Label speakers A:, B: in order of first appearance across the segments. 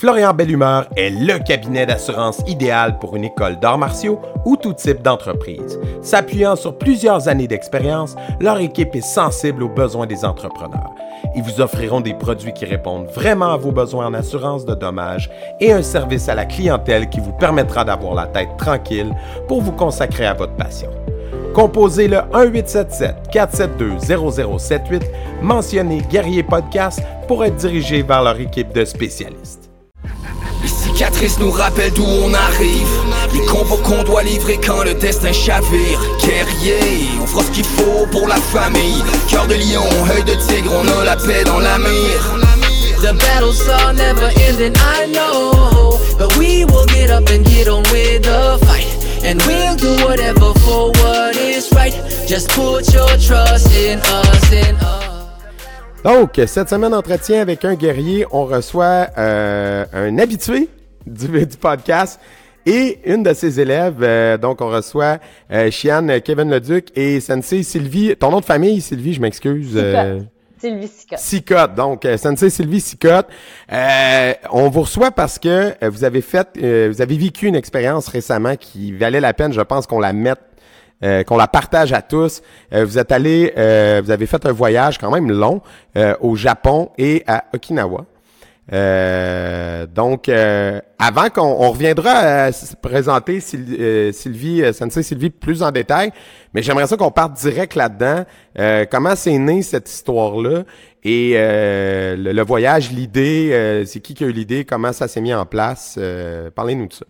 A: Florian Bellumeur est le cabinet d'assurance idéal pour une école d'arts martiaux ou tout type d'entreprise. S'appuyant sur plusieurs années d'expérience, leur équipe est sensible aux besoins des entrepreneurs. Ils vous offriront des produits qui répondent vraiment à vos besoins en assurance de dommages et un service à la clientèle qui vous permettra d'avoir la tête tranquille pour vous consacrer à votre passion. Composez le 1877-472-0078, mentionnez Guerrier Podcast pour être dirigé vers leur équipe de spécialistes.
B: Les cicatrices nous rappellent d'où on arrive. Les combos qu'on doit livrer quand le destin chavire. Guerrier, on fera ce qu'il faut pour la famille. Cœur de lion, œil de tigre, on a la paix dans la mire.
C: The battles are never ending, I know. But we will get up and get on with the fight. And we'll do whatever for what is right. Just put your trust in us, in us.
A: Donc, cette semaine d'entretien avec un guerrier, on reçoit euh, un habitué du, du, podcast et une de ses élèves. Euh, donc, on reçoit euh, Chiane Kevin Leduc et Sensei Sylvie. Ton nom de famille, Sylvie, je m'excuse.
D: Euh, Sylvie Sicotte.
A: Sicotte. Donc, euh, Sensei Sylvie Sicotte. Euh, on vous reçoit parce que vous avez fait, vous avez vécu une expérience récemment qui valait la peine, je pense, qu'on la mette euh, qu'on la partage à tous. Euh, vous êtes allé, euh, vous avez fait un voyage quand même long au Japon et à Okinawa. Donc, avant qu'on on reviendra à présenter Sylvie, Sensei Sylvie plus en détail, mais j'aimerais ça qu'on parte direct là-dedans. comment c'est né cette histoire-là et le, le, voyage, l'idée, c'est qui qui a eu l'idée, comment ça s'est mis en place? Parlez-nous de ça.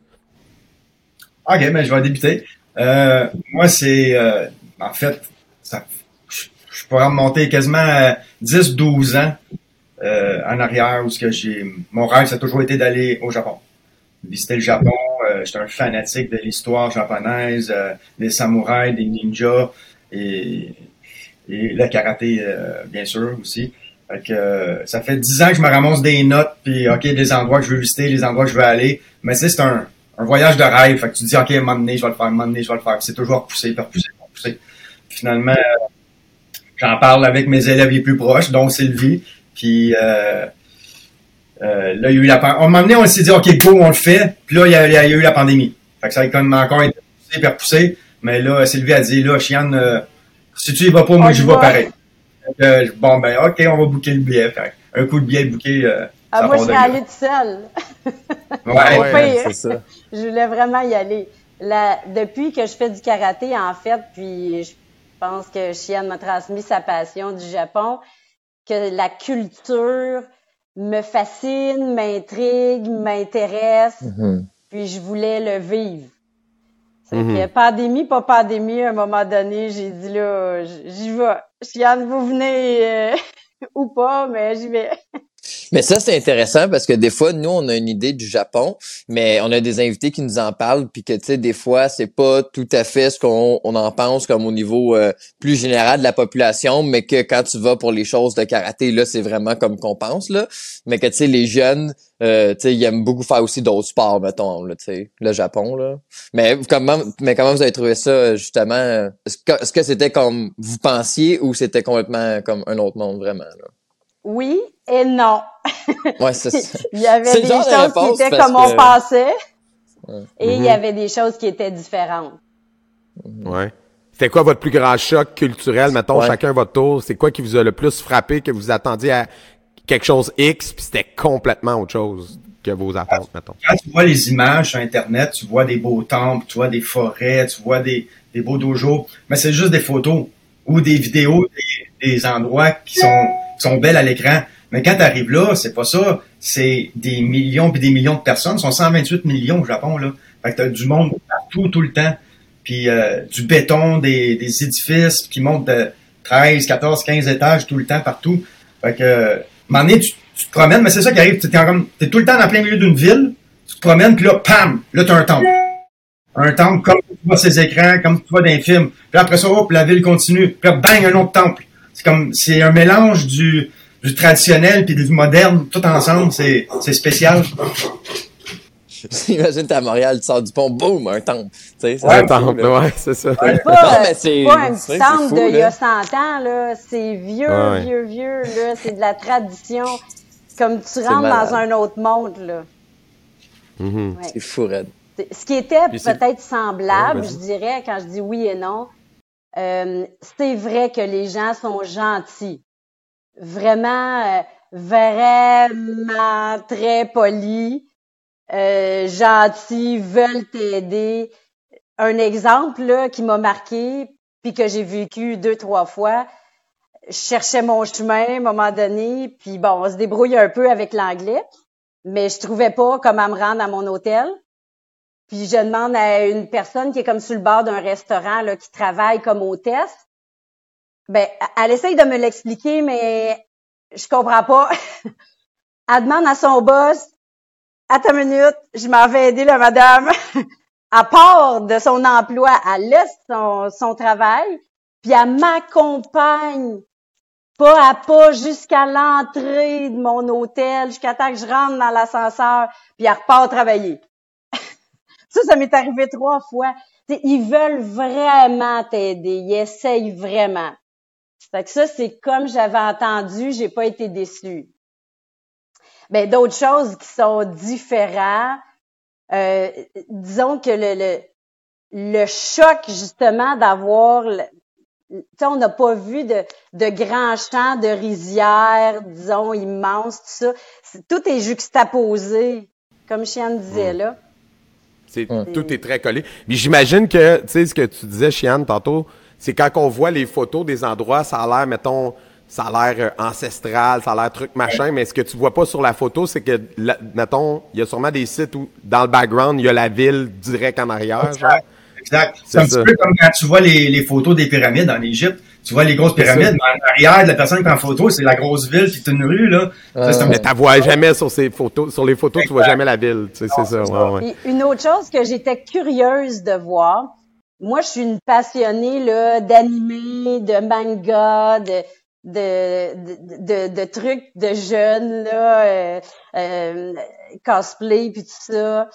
E: OK, ben je vais débuter. Euh, moi, c'est euh, en fait, ça, je, je pourrais remonter quasiment 10-12 ans euh, en arrière où ce que j'ai mon rêve, ça a toujours été d'aller au Japon. Visiter le Japon. Euh, J'étais un fanatique de l'histoire japonaise, euh, des samouraïs, des ninjas et, et le karaté, bien sûr, aussi. Fait que, ça fait 10 ans que je me ramasse des notes, puis OK, des endroits que je veux visiter, les endroits que je veux aller. Mais c'est un, un voyage de rêve. Fait que tu te dis, OK, donné, je vais le faire, donné, je vais le faire. C'est toujours repoussé, repousser, repousser. Finalement, j'en parle avec mes élèves les plus proches, dont Sylvie. Puis euh, euh, là, il y a eu la pandémie. Un moment donné, on s'est dit, OK, go, on le fait. Puis là, il y a, il y a eu la pandémie. Fait que ça a comme encore été repoussé, repoussé. Mais là, Sylvie a dit, là, Chiane, euh, si tu y vas pas, moi, je vais pareil. Bon, ben, OK, on va booker le billet. Fait un coup de billet booké. Euh,
D: ah, moi, je suis allée toute seule.
E: ouais, ouais c'est ça.
D: Je voulais vraiment y aller. La, depuis que je fais du karaté, en fait, puis je pense que Chienne m'a transmis sa passion du Japon, que la culture me fascine, m'intrigue, m'intéresse, mm-hmm. puis je voulais le vivre. Mm pandémie, pas pandémie, à un moment donné, j'ai dit là, j'y vais. Chienne, vous venez euh, ou pas, mais j'y vais.
F: Mais ça, c'est intéressant parce que des fois, nous, on a une idée du Japon, mais on a des invités qui nous en parlent, puis que, tu sais, des fois, c'est pas tout à fait ce qu'on on en pense comme au niveau euh, plus général de la population, mais que quand tu vas pour les choses de karaté, là, c'est vraiment comme qu'on pense, là. Mais que, tu sais, les jeunes, euh, tu sais, ils aiment beaucoup faire aussi d'autres sports, mettons, là, tu sais, le Japon, là. Mais comment, mais comment vous avez trouvé ça, justement? Est-ce que c'était comme vous pensiez ou c'était complètement comme un autre monde, vraiment, là?
D: Oui et non.
F: Ouais, c'est ça.
D: il y avait des choses qui étaient comme on pensait et il y mhm. avait des choses qui étaient différentes.
A: Ouais. C'était quoi votre plus grand choc culturel, mettons, chacun votre tour? C'est quoi qui vous a le plus frappé, que vous attendiez à quelque chose X, puis c'était complètement autre chose que vos attentes, mettons?
E: Quand tu vois les images sur Internet, tu vois des beaux temples, tu vois des forêts, tu vois des, des beaux dojos, mais c'est juste des photos ou des vidéos des, des endroits qui sont sont belles à l'écran. Mais quand tu arrives là, c'est pas ça. C'est des millions puis des millions de personnes. Ce sont 128 millions au Japon, là. Fait que t'as du monde partout, tout le temps. Puis euh, du béton, des, des édifices qui montent de 13, 14, 15 étages tout le temps, partout. Fait que, euh, tu, tu, te promènes, mais c'est ça qui arrive. T'es, es tout le temps dans plein milieu d'une ville. Tu te promènes, puis là, pam! Là, t'as un temple. Un temple comme tu vois ces écrans, comme tu vois dans les films. Puis après ça, hop, la ville continue. Puis là, bang, un autre temple c'est comme c'est un mélange du, du traditionnel puis du moderne tout ensemble, c'est c'est spécial.
F: Imagine t'es à Montréal, tu sors du pont, boum, un temple.
A: Un temple, ouais, c'est ça.
D: C'est pas, c'est pas un petit temple d'il y a 100 ans, là. C'est vieux, vieux, vieux, là. C'est de la tradition. Comme tu rentres dans un autre monde, là.
A: Mhm.
D: Ouais.
F: C'est fou, Red.
D: Ce qui était peut-être semblable,
A: Ouais,
D: je dirais, quand je dis oui et non, euh, c'est vrai que les gens sont gentils. Vraiment, euh, vraiment très polis, euh, gentils, veulent t'aider. Un exemple là, qui m'a marqué, puis que j'ai vécu deux, trois fois, je cherchais mon chemin à un moment donné, puis bon, on se débrouille un peu avec l'anglais, mais je trouvais pas comment me rendre à mon hôtel. Puis je demande à une personne qui est comme sur le bord d'un restaurant là, qui travaille comme hôtesse. Ben, elle essaye de me l'expliquer, mais je comprends pas. elle demande à son boss Attends une minute, je m'en vais aider la madame. à part de son emploi, elle laisse son, son travail, puis elle m'accompagne pas à pas jusqu'à l'entrée de mon hôtel, jusqu'à temps que je rentre dans l'ascenseur, puis elle repart travailler. Ça, ça m'est arrivé trois fois. T'sais, ils veulent vraiment t'aider. Ils essayent vraiment. Fait que ça, c'est comme j'avais entendu, j'ai pas été déçue. Ben, d'autres choses qui sont différentes, euh, disons que le, le, le choc, justement, d'avoir... le- Tu sais, on n'a pas vu de, de grands champs de rizières, disons, immenses, tout ça. Tout est juxtaposé, comme Chiane disait, là.
A: C'est. Tout est très collé. Mais j'imagine que, tu sais, ce que tu disais, Chiane, tantôt, c'est quand on voit les photos des endroits, ça a l'air, mettons, ça a l'air euh, ancestral, ça a l'air truc machin, mais ce que tu vois pas sur la photo, c'est que, la- mettons, il y a sûrement des sites où, dans le background, il y a la ville direct en arrière, genre.
E: Exact. Exact. C'est
A: C'est
E: un
A: ça.
E: petit peu comme quand tu vois les, les photos des pyramides en Égypte. Tu vois les grosses pyramides, mais en arrière de la personne qui prend photo, c'est la grosse ville, c'est une rue, là. Ça, c'est un
A: Mais tu vois jamais sur ces photos, sur les photos, tu vois jamais la ville, tu sais, c'est ça, ouais, ouais.
D: Une autre chose que j'étais curieuse de voir, moi je suis une passionnée là d'animé, de manga, de de, de, de, de trucs de jeunes là, euh, euh, cosplay puis tout ça.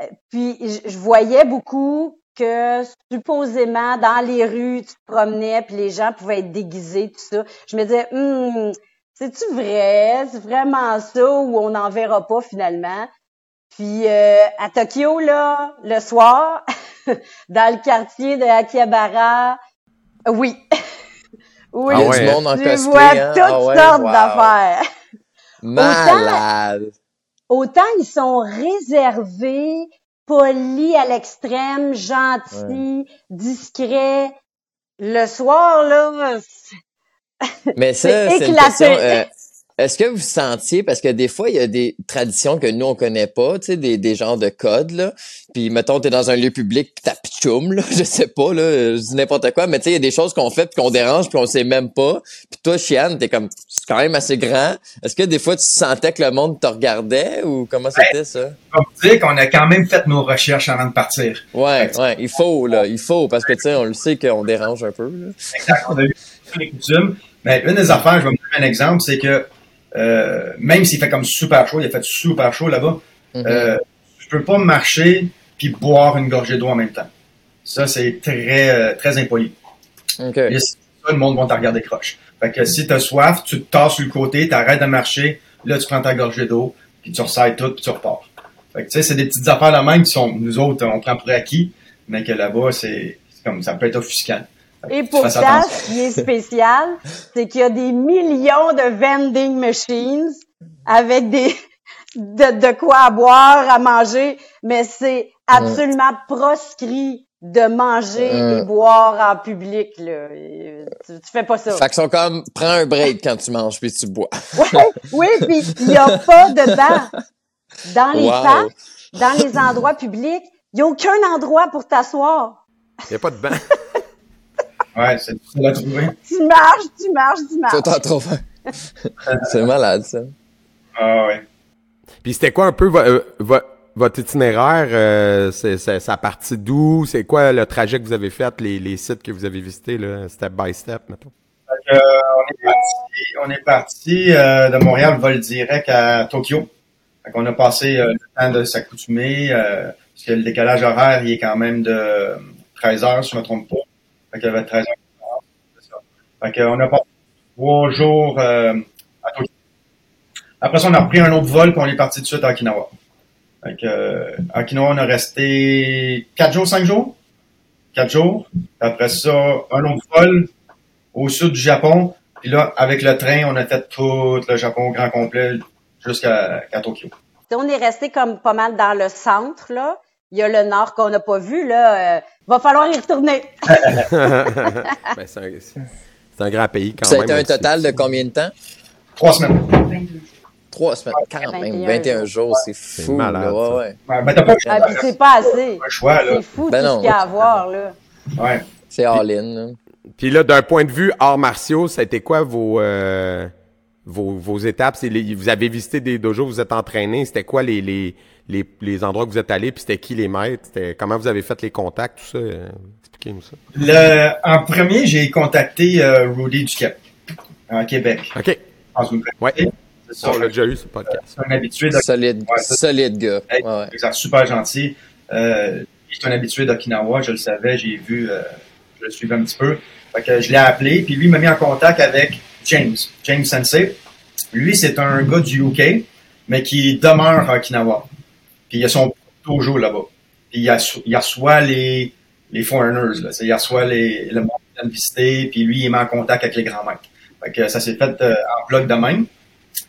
D: Euh, Puis je voyais beaucoup que supposément dans les rues tu te promenais puis les gens pouvaient être déguisés tout ça. Je me disais hum, c'est-tu vrai, c'est vraiment ça ou on n'en verra pas finalement? Puis euh, à Tokyo, là, le soir, dans le quartier de Akihabara, oui. oui,
A: Ah ouais,
F: du monde en
D: tu
F: cosplay.
D: vois
F: hein?
D: toutes
F: Ah ouais,
D: sortes
F: wow.
D: d'affaires.
F: Malade.
D: Autant ils sont réservés, polis à l'extrême, gentils, discrets. Le soir, là, c'est-
F: Mais ça,
D: C'est
F: une question. euh, Est-ce que vous sentiez, parce que des fois, il y a des traditions que nous, on connaît pas, tu sais, des, des genres de codes, là. Puis, mettons, t'es dans un lieu public, pis t'as pitchoum, là, je sais pas, là, je dis n'importe quoi, mais tu sais, il y a des choses qu'on fait, puis qu'on dérange, puis on sait même pas. Puis toi, Chiane, t'es comme, c'est quand même assez grand. Est-ce que des fois, tu sentais que le monde te regardait, ou comment c'était ça?
E: On dire qu'on a quand même fait nos recherches avant de partir.
F: Ouais, ouais, il faut, là, il faut, parce que, tu sais, on le sait qu'on dérange un peu, là.
E: Exact. On a vu les coutumes. Mais une des affaires, je vais vous donner un exemple, c'est que euh, même s'il fait comme super chaud, il a fait super chaud là-bas, euh, je peux pas marcher puis boire une gorgée d'eau en même temps. Ça, c'est très, euh, très impoli.
F: OK.
E: Et ça, le monde va te regarder croche. Fait que si t'as soif, tu te tasses sur le côté, t'arrêtes de marcher, là, tu prends ta gorgée d'eau, puis tu resserres tout, puis tu repars. Fait que, tu sais, c'est des petites affaires là même qui sont, nous autres, on prend pour acquis, mais que là-bas, c'est c'est comme, ça peut être offusquant. Que
D: Et pourtant,
E: attention.
D: ce qui est spécial, c'est qu'il y a des millions de vending machines avec des de, de quoi à boire, à manger, mais c'est absolument proscrit de manger
F: Mm.
D: et boire en public. Là. Tu, tu fais pas ça.
F: Fait qu'ils sont comme, prends un break quand tu manges, puis tu bois.
D: Ouais, oui, puis il n'y a pas de banc. Dans les
F: Wow.
D: parcs, dans les endroits publics, il n'y a aucun endroit pour t'asseoir.
A: Il n'y a pas de banc.
E: Ouais, c'est difficile à trouver.
D: Tu marches, tu marches, tu marches.
F: Faut t'en trouver. C'est malade, ça.
E: Ah ouais.
A: Puis c'était quoi un peu vo- euh, vo- votre itinéraire? euh, c'est, ça partit d'où? C'est quoi le trajet que vous avez fait, les, les sites que vous avez visités, là, step by step, mettons?
E: Fait que, euh, on est parti, on est parti euh, de Montréal, vol direct à Tokyo. Fait qu'on a passé euh, le temps de s'accoutumer, euh, parce que le décalage horaire, il est quand même de 13 heures, si je me trompe pas. Fait qu'il avait 13 heures. c'est ça. Fait qu'on a passé trois jours euh, à Tokyo. Après ça, on a repris un autre vol, puis on est parti tout de suite à Okinawa. Fait que, euh, à Okinawa, on a resté quatre jours, cinq jours? Quatre jours. Après ça, un autre vol au sud du Japon. Puis là, avec le train, on a fait tout le Japon au grand complet jusqu'à qu'à Tokyo.
D: On est resté comme pas mal dans le centre, là. Il y a le nord qu'on n'a pas vu, là. Va falloir y retourner.
A: Ben, c'est un, grand pays quand
F: Ça a
A: même.
F: été un total de combien de temps?
E: Trois semaines.
F: Trois semaines, quand même,
D: 21
F: 21 jours, c'est fou.
A: malade,
F: là, ouais, ouais.
E: Ouais, ben, pas
D: Ah, c'est pas assez.
E: le choix, là.
D: C'est fou
F: Ben
D: tout
F: non.
D: ce qu'il y a à voir, là.
E: Ouais.
F: C'est all-in. là.
A: Puis là, d'un point de vue arts martiaux, ça a été quoi vos, euh, vos, vos étapes? Les- vous avez visité des dojos, vous êtes entraîné. C'était quoi les, les, les, les endroits que vous êtes allés? Puis c'était qui les maîtres? C'était, comment vous avez fait les contacts, tout ça? Euh, Expliquez-nous ça.
E: Le, en premier, j'ai contacté euh, Rudy Duquette, à Québec.
A: OK.
E: Dans une
A: Ouais.
E: Ça.
A: On l'a déjà eu, ce podcast.
E: C'est un habitué de
F: Solide,
E: Ouais, ça-
F: solide gars. Ouais, ouais.
E: exact, super gentil. Euh, il est un habitué d'Okinawa, je le savais, j'ai vu, euh, je le suivais un petit peu. Fait que je l'ai appelé, puis lui m'a mis en contact avec James, James Sensei. Lui, c'est un gars du UK, mais qui demeure à Okinawa. Puis il a son là-bas. Puis il, il reçoit les, les foreigners, là. Il reçoit les, le monde qui vient de visiter, puis lui, il met en contact avec les grands maîtres. Fait que ça s'est fait euh, en bloc de même.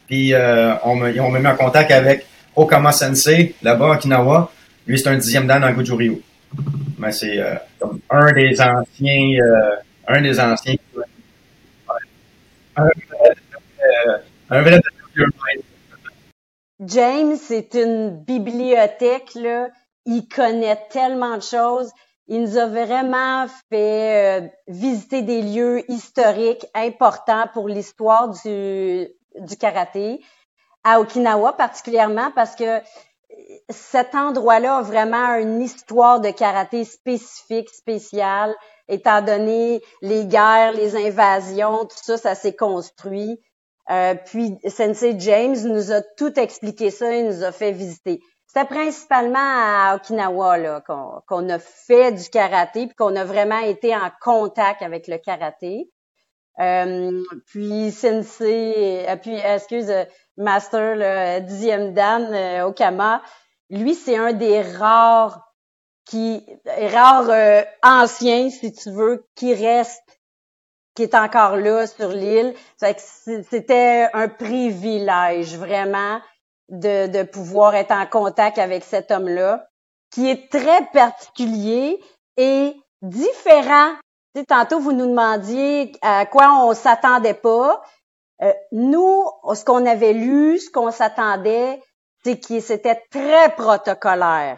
E: Puis euh, on m'a on mis en contact avec Okama Sensei, là-bas à Okinawa. Lui, c'est un dixième dan dans. Mais c'est euh, comme un des anciens, euh, un des anciens. Un, euh, un vrai
D: James, c'est une bibliothèque, là. Il connaît tellement de choses. Il nous a vraiment fait euh, visiter des lieux historiques importants pour l'histoire du, du karaté. À Okinawa particulièrement parce que cet endroit-là a vraiment une histoire de karaté spécifique, spéciale, étant donné les guerres, les invasions, tout ça, ça s'est construit. Euh, puis Sensei James nous a tout expliqué ça, il nous a fait visiter. C'était principalement à Okinawa là qu'on qu'on a fait du karaté puis qu'on a vraiment été en contact avec le karaté. Euh, puis Sensei, euh, puis excuse euh, Master le dixième Dan Okama, lui c'est un des rares qui rares euh, anciens si tu veux qui reste qui est encore là sur l'île. Que C'était un privilège vraiment de, de pouvoir être en contact avec cet homme-là, qui est très particulier et différent. Tantôt, vous nous demandiez à quoi on s'attendait pas. Euh, nous, ce qu'on avait lu, ce qu'on s'attendait, c'est qu'il c'était très protocolaire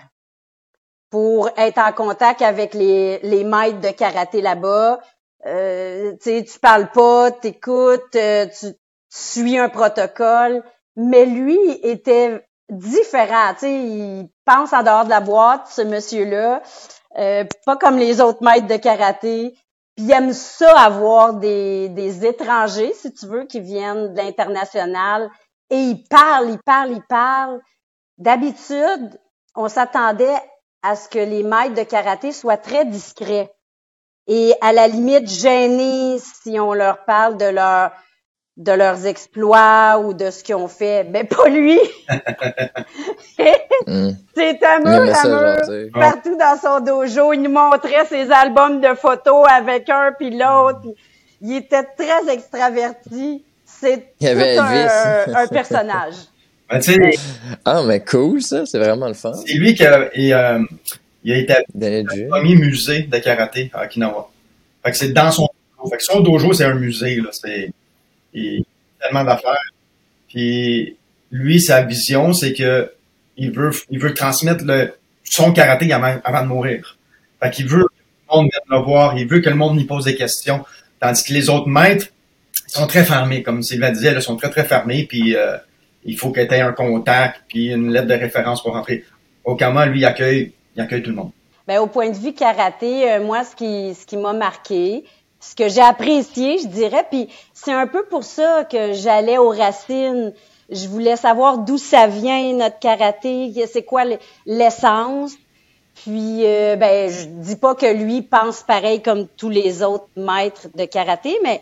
D: pour être en contact avec les, les maîtres de karaté là-bas. Euh, tu parles pas, t'écoutes, euh, tu, tu suis un protocole. Mais lui était différent. Tu sais, il pense en dehors de la boîte, ce monsieur-là. Euh, pas comme les autres maîtres de karaté. Puis il aime ça avoir des, des étrangers, si tu veux, qui viennent de l'international. Et il parle, il parle, il parle. D'habitude, on s'attendait à ce que les maîtres de karaté soient très discrets et à la limite gênés si on leur parle de leur de leurs exploits ou de ce qu'ils ont fait. Ben pas lui.
F: Mm.
D: C'est amour, amour. Partout dans son dojo, il nous montrait ses albums de photos avec un puis l'autre. Il était très extraverti. C'est tout un, personnage.
E: Ben,
F: Ah, mais cool, ça. C'est vraiment le fun.
E: c'est lui qui a, et, euh, il a
F: du
E: le premier musée de karaté à Okinawa. Fait que c'est dans son dojo. Fait que son dojo, c'est un musée, là. C'est, il a tellement d'affaires. Puis, lui, sa vision, c'est que il veut, il veut transmettre le, son karaté avant, avant de mourir. Fait qu'il veut que le monde vienne le voir. Il veut que le monde y pose des questions. Tandis que les autres maîtres sont très fermés. Comme Sylvain disait, ils sont très, très fermés. Puis, euh, il faut que tu aies un contact puis une lettre de référence pour rentrer. Okama, lui, il accueille, il accueille tout le monde.
D: Ben, au point de vue karaté, euh, moi, ce qui, ce qui m'a marqué, ce que j'ai apprécié, je dirais, puis c'est un peu pour ça que j'allais aux racines. Je voulais savoir d'où ça vient notre karaté, c'est quoi l'essence. Puis, euh, ben, je dis pas que lui pense pareil comme tous les autres maîtres de karaté, mais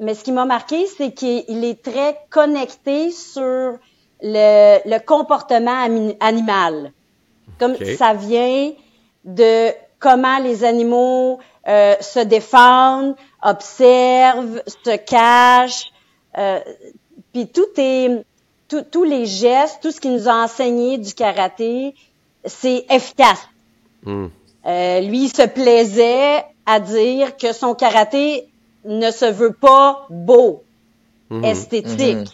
D: mais ce qui m'a marqué, c'est qu'il est très connecté sur le, comportement animal. Comme ça vient de comment les animaux euh, se défendent, observent, se cachent. Euh, Puis tout est, tout- tous les gestes, tout ce qui nous a enseigné du karaté, c'est efficace.
A: Hmm.
D: Euh, lui, il se plaisait à dire que son karaté ne se veut pas beau,
A: Mhm.
D: esthétique.
F: Mhm.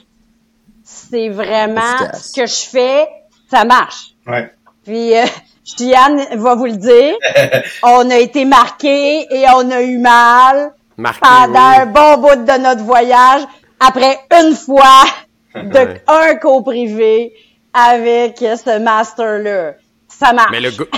D: C'est vraiment
F: Efficace.
D: ce que je fais, ça marche.
E: Ouais.
D: Puis, euh, Chiane va vous le dire, on a été marqué et on a eu mal
A: Marqué,
D: pendant
A: oui.
D: un bon bout de notre voyage après une fois de
A: Ouais.
D: un cours privé avec ce master-là. Ça marche.
A: Mais le, go-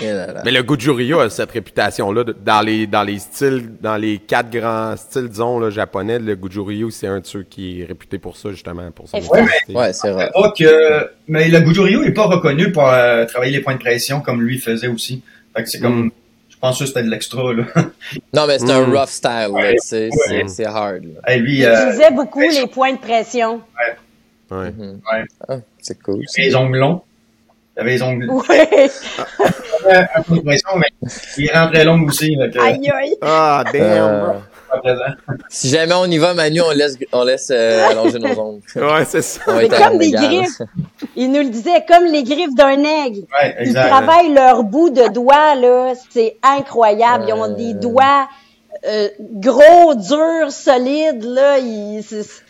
A: mais le Goju-Ryu a cette réputation-là dans les, dans les styles, dans les quatre grands styles, disons, là, japonais. Le Goju-Ryu, c'est un de ceux qui est réputé pour ça, justement, pour.
F: Ouais, c'est vrai.
E: Que, mais le Goju-Ryu est pas reconnu pour euh, travailler les points de pression comme lui faisait aussi. Fait que c'est comme,
A: Mm.
E: je pense que c'était de l'extra, là.
F: Non, mais c'est
A: Mm.
F: un rough style,
E: Ouais.
F: c'est-
E: Ouais.
F: c'est hard, là.
E: Et lui,
D: Il
E: euh,
D: utilisait beaucoup les points de pression.
A: Ouais.
E: Ouais.
F: Ah, c'est cool.
E: les ongles longs. Il avait les ongles,
D: Oui.
E: il avait un peu de pression, mais il rentrait long aussi,
D: Aïe, aïe.
A: Ah, damn,
F: Euh,
E: présent.
F: si jamais on y va, Manu, on laisse, on laisse euh, allonger nos ongles.
A: Ouais, c'est ça.
D: C'est comme des griffes. Il nous le disait, comme les griffes d'un aigle.
E: Ouais,
D: Ils travaillent leur bout de doigts, là. C'est incroyable. Ils ont
F: Euh.
D: des doigts euh, gros, durs, solides, là. Ils, c'est-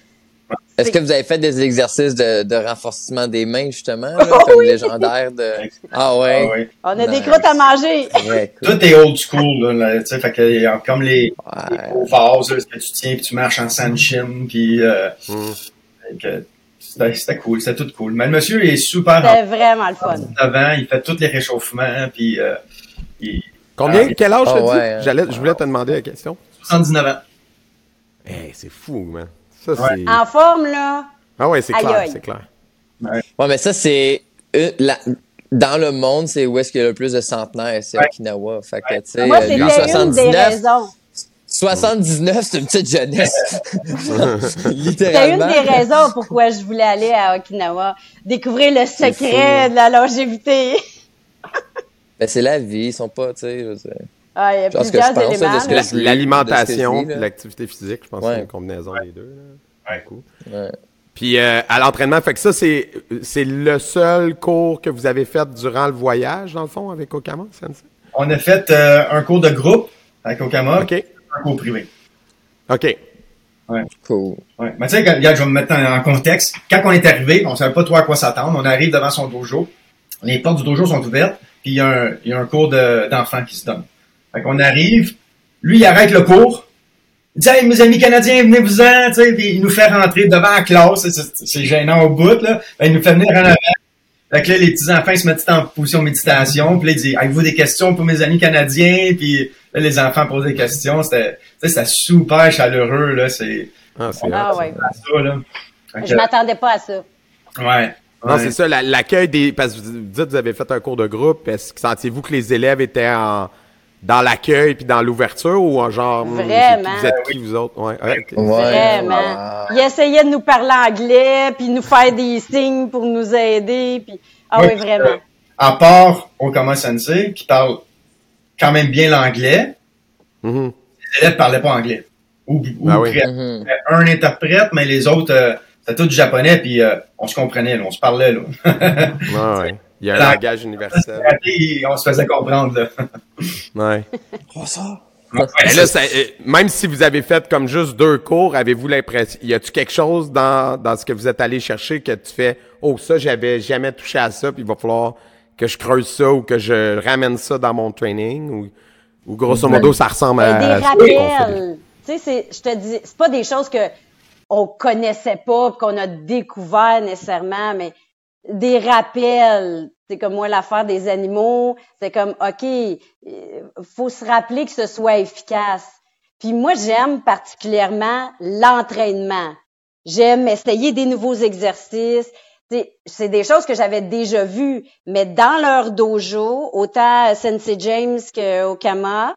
F: Est-ce que vous avez fait des exercices de, de renforcement des mains, justement, là,
D: Oh
F: comme
D: oui!
F: légendaire de... Ah
E: Ah
F: ouais?
E: ouais.
D: on a des croûtes à manger.
F: Cool.
E: Tout est old school, là, là, tu sais, fait que, comme les,
F: Ouais.
E: là, que tu tiens, puis tu marches en sanshin, puis euh,
A: Mm.
E: c'était cool, c'était tout cool. Mais le monsieur est super
D: C'était vraiment le fun.
E: avant, il fait tous les réchauffements, puis euh, il
A: Combien,
E: Ah,
A: quel âge
F: Ah
A: dit?
F: hein.
A: J'allais, je voulais te demander la question.
E: 79 ans.
A: Eh, c'est fou, man. Ça,
E: Ouais.
A: c'est...
D: En forme, là.
A: Ah ouais, c'est
D: Aïe,
A: clair,
D: aïe.
A: c'est clair.
F: Ouais, mais ça, c'est... une- la- Dans le monde, c'est où est-ce qu'il y a le plus de centenaires, c'est
E: Ouais.
F: Okinawa. Fait que, tu sais,
D: Moi,
F: euh,
D: c'était
F: lui,
D: une des
F: 79,
D: raisons.
F: 79, c'est une petite jeunesse.
D: C'était une
F: Littéralement.
D: des raisons pourquoi je voulais aller à Okinawa. Découvrir le secret de la longévité.
F: Ben, c'est la vie, ils sont pas, tu sais, je veux dire.
D: Ah, il y a plusieurs
F: pense,
D: éléments.
A: L'alimentation,
F: de ce que je
A: puis
F: dis, là.
A: l'activité physique, je pense
F: Ouais.
A: que c'est une combinaison des deux. là.
E: Ouais.
F: Ouais.
A: Puis euh, à l'entraînement, fait que ça, c'est, c'est le seul cours que vous avez fait durant le voyage, dans le fond, avec Okama, Sensei?
E: On a fait euh, un cours de groupe avec Okama,
A: OK.
E: un cours privé.
A: OK.
F: Cool.
E: Ouais. Mais tu sais, regarde, je vais me mettre en, contexte. Quand on est arrivé, on savait pas trop à quoi s'attendre. On arrive devant son dojo. Les portes du dojo sont ouvertes, puis il y a un, il y a un cours de- d'enfants qui se donne. Fait qu'on arrive, lui, il arrête le cours. Il dit, hey, mes amis canadiens, venez-vous-en, tu sais, il nous fait rentrer devant la classe. C'est- gênant au bout, là. Ben, il nous fait venir en avant. Fait que là, les petits enfants, ils se mettent en position méditation. Puis là, il dit, avez-vous des questions pour mes amis canadiens? Puis là, les enfants posent des questions. C'était, tu sais, c'était super chaleureux, là. C'est,
A: Ah, c'est
D: Ah ouais.
E: ça, là. Fait
D: Je
E: que,
D: m'attendais pas à ça.
E: ouais.
A: Non,
E: ouais.
A: c'est ça, la- l'accueil des. Parce que vous dites que vous avez fait un cours de groupe. Est-ce que sentiez-vous que les élèves étaient en, dans l'accueil puis dans l'ouverture ou en genre.
D: Vraiment.
A: Vous êtes qui, vous autres? Ouais, ouais, ok.
F: Ouais.
D: Vraiment.
F: Ah.
D: Il essayait de nous parler anglais, puis nous faire des signes pour nous aider, puis ah
E: Ouais,
D: oui, vraiment.
E: euh, à part Okama Sensei, qui parle quand même bien l'anglais,
A: Mhm.
E: les élèves parlaient pas anglais. Ou, ou
A: Ah oui.
F: Mhm.
E: un interprète, mais les autres, euh, c'était tout du japonais, puis euh, on se comprenait, là, on se parlait. Là.
A: Ouais. Il y a un
E: La-
A: langage universel.
E: Et on se faisait comprendre. Là.
A: Ouais.
F: Oh, ça.
A: Mais là, ça- euh, même si vous avez fait comme juste deux cours, avez-vous l'impression, y a-tu quelque chose dans, dans ce que vous êtes allé chercher que tu fais, oh, ça, j'avais jamais touché à ça, puis il va falloir que je creuse ça ou que je ramène ça dans mon training, ou, ou grosso modo, ça ressemble
D: Ben,
A: à,
D: des
A: qu'on fait.
D: rappels. Tu sais, c'est- je te dis, c'est pas des choses que on connaissait pas, pis qu'on a découvert nécessairement, mais des rappels. C'est comme moi l'affaire des animaux. C'est comme, ok, faut se rappeler que ce soit efficace. Puis moi, j'aime particulièrement l'entraînement. J'aime essayer des nouveaux exercices. C'est des choses que j'avais déjà vues, mais dans leur dojo, autant Sensei James que Okama,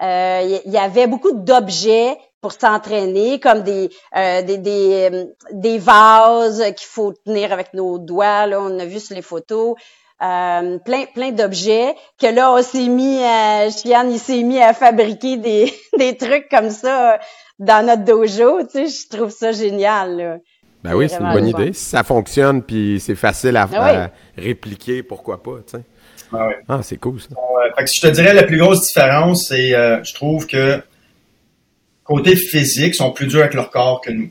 D: il y avait beaucoup d'objets pour s'entraîner, comme des euh, des des, euh, des vases qu'il faut tenir avec nos doigts. Là, on a vu sur les photos. Euh, plein plein d'objets que là on s'est mis à Chian il s'est mis à fabriquer des, des trucs comme ça dans notre dojo tu sais je trouve ça génial là.
A: Ben oui, c'est une bonne idée. Si ça fonctionne puis c'est facile à, ah répliquer, pourquoi pas, tu sais. Ah, ah c'est cool ça.
E: fait que je te dirais la plus grosse différence, c'est je trouve que côté physique, sont plus durs avec leur corps que nous.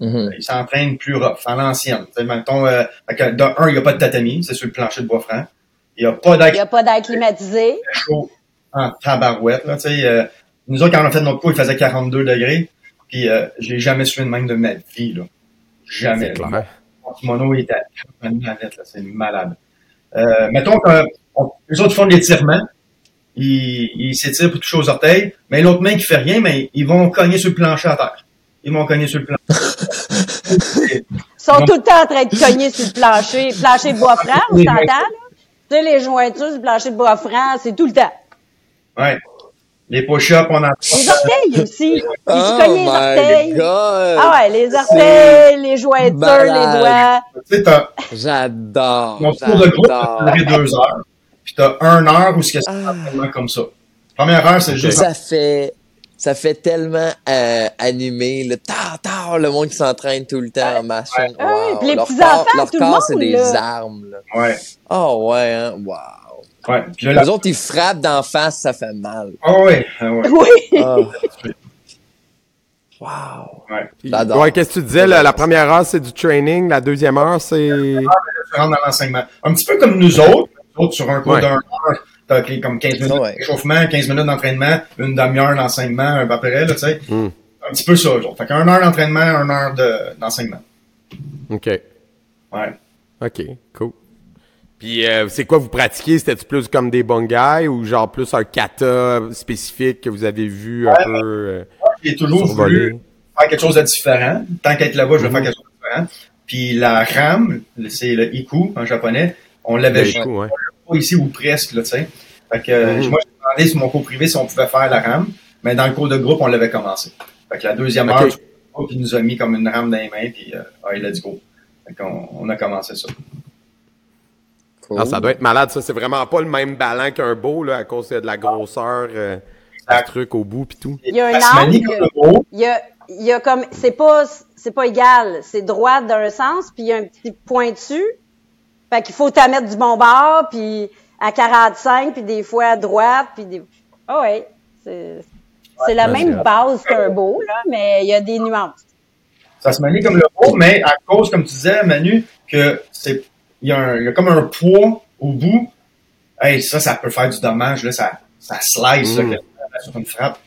E: Mm-hmm. Ils s'entraînent plus rough, à l'ancienne. Mettons, euh, d'un, un, il n'y a pas de tatami, c'est sur le plancher de bois franc. Il n'y a pas d'air.
D: Il n'y a pas d'air climatisé.
E: chaud en tabarouette, là, tu sais. Euh, nous autres, quand on a fait notre cours, il faisait 42 degrés. Puis, euh, je l'ai jamais su de même de ma vie, là. Jamais. C'est clair. Mon kimono était à là, c'est malade. Euh, mettons que les autres font de l'étirement il, s'étire pour toucher aux orteils, mais l'autre main qui fait rien, mais ils vont cogner sur le plancher à terre. Ils vont cogner sur le
D: plancher. ils sont tout le temps en train de cogner sur le plancher. Plancher de bois franc, on s'entend, là? Tu sais, les jointures du plancher de bois franc, c'est tout le temps.
E: Ouais. Les push-ups, on a...
D: Les orteils aussi. Ils oh se cognent les orteils. God. Ah ouais, les orteils, les jointures, les doigts.
F: Tu sais, J'adore.
E: Mon tour de groupe, ça deux heures puis t'as une heure où c'est ah. comme ça. Première heure, c'est juste.
F: Ça fait, ça fait tellement euh, animé, le tard, tard, le monde qui s'entraîne tout le temps, machin.
D: Wow. les leur corps,
F: leur corps c'est des armes. Là.
E: Ouais.
F: Oh ouais, hein, wow.
E: Ouais.
F: les autres, ils frappent d'en face, ça fait mal.
E: Oh ouais, ah ouais.
D: Oui.
F: Oh.
E: Wow.
A: Ouais. ouais Qu'est-ce que tu disais? La, première heure, c'est du training. La deuxième heure, c'est.
E: dans l'enseignement. Un petit peu comme nous autres sur un cours d'un heure, t'as comme 15 minutes d'échauffement, 15 minutes d'entraînement, une demi-heure d'enseignement, près, là, tu sais. Hmm. Un petit peu ça, genre. Fait qu'un heure d'entraînement, une heure d'enseignement.
A: OK.
E: Ouais.
A: OK, cool. Puis euh, c'est quoi vous pratiquez? C'était-tu plus comme des guys ou genre plus un kata spécifique que vous avez vu un peu? Euh,
E: J'ai toujours voulu faire quelque chose de différent. Tant qu'être là-bas, je vais faire hmm. quelque chose de différent. Puis la RAM, c'est le iku en japonais, on l'avait pas ici ou presque, là, tu sais. Fait que, mhm. moi, j'ai demandé sur mon cours privé si on pouvait faire la rame, mais dans le cours de groupe, on l'avait commencé. Fait que la deuxième heure, il nous a mis comme une rame dans les mains, puis euh, ah, il a dit go. Fait qu'on on a commencé ça.
A: Ah, ça doit être malade, ça. C'est vraiment pas le même ballon qu'un beau, là, à cause de la grosseur, euh, du truc au bout, puis tout.
D: Il y a un angle. Il y a, il y a comme, c'est pas, c'est pas égal. C'est droit d'un sens, puis il y a un petit pointu, fait qu'il faut t'en mettre du bon bord, puis à 45, puis des fois à droite, puis des... Ah ouais, c'est, c'est la même base qu'un beau, là, mais il y a des nuances.
E: Ça se manie comme le beau, mais à cause, comme tu disais, Manu, que c'est il y, a un, il y a comme un poids au bout. Hey, ça, ça peut faire du dommage, là, ça, ça slice, mm. sur une frappe.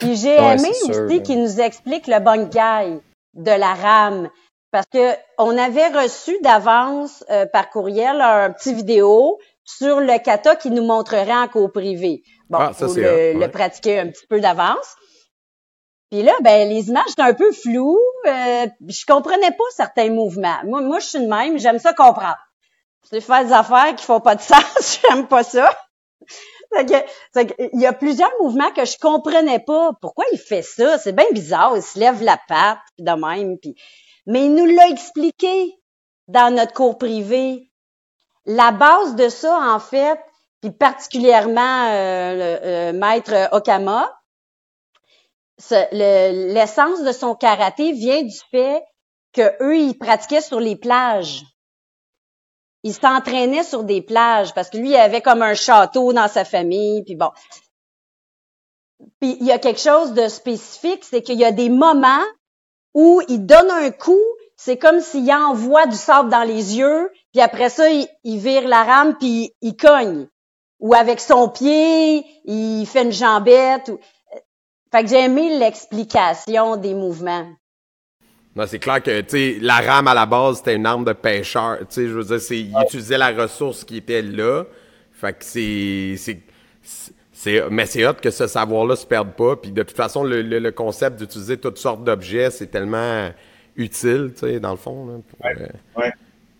D: Puis j'ai aimé aussi qu'il nous explique le guy de la rame. Parce que on avait reçu d'avance euh, par courriel un petit vidéo sur le kata qui nous montrerait en cours privé. Bon, ah, faut le, pratiquer un petit peu d'avance. Puis là, ben les images étaient un peu floues. Euh, je comprenais pas certains mouvements. Moi, moi, je suis de même, j'aime ça comprendre. C'est faire des affaires qui font pas de sens, j'aime pas ça. il y a plusieurs mouvements que je comprenais pas. Pourquoi il fait ça? C'est bien bizarre. Il se lève la patte, de même. Puis mais il nous l'a expliqué dans notre cours privé. La base de ça, en fait, puis particulièrement euh, le, euh, maître Okama, l'essence de son karaté vient du fait que eux ils pratiquaient sur les plages. Ils s'entraînaient sur des plages parce que lui il avait comme un château dans sa famille puis bon. Puis il y a quelque chose de spécifique, c'est qu'il y a des moments où il donne un coup, c'est comme s'il envoie du sable dans les yeux, puis après ça, il, vire la rame, puis il cogne. Ou avec son pied, il fait une jambette. Fait que j'ai aimé l'explication des mouvements.
A: Non, c'est clair que, tu sais, la rame à la base, c'était une arme de pêcheur. Tu sais, je veux dire, c'est, il utilisait la ressource qui était là. Fait que c'est, c'est, mais c'est hot que ce savoir-là se perde pas. Puis de toute façon, le, concept d'utiliser toutes sortes d'objets, c'est tellement utile, tu sais, dans le fond, pour
E: euh,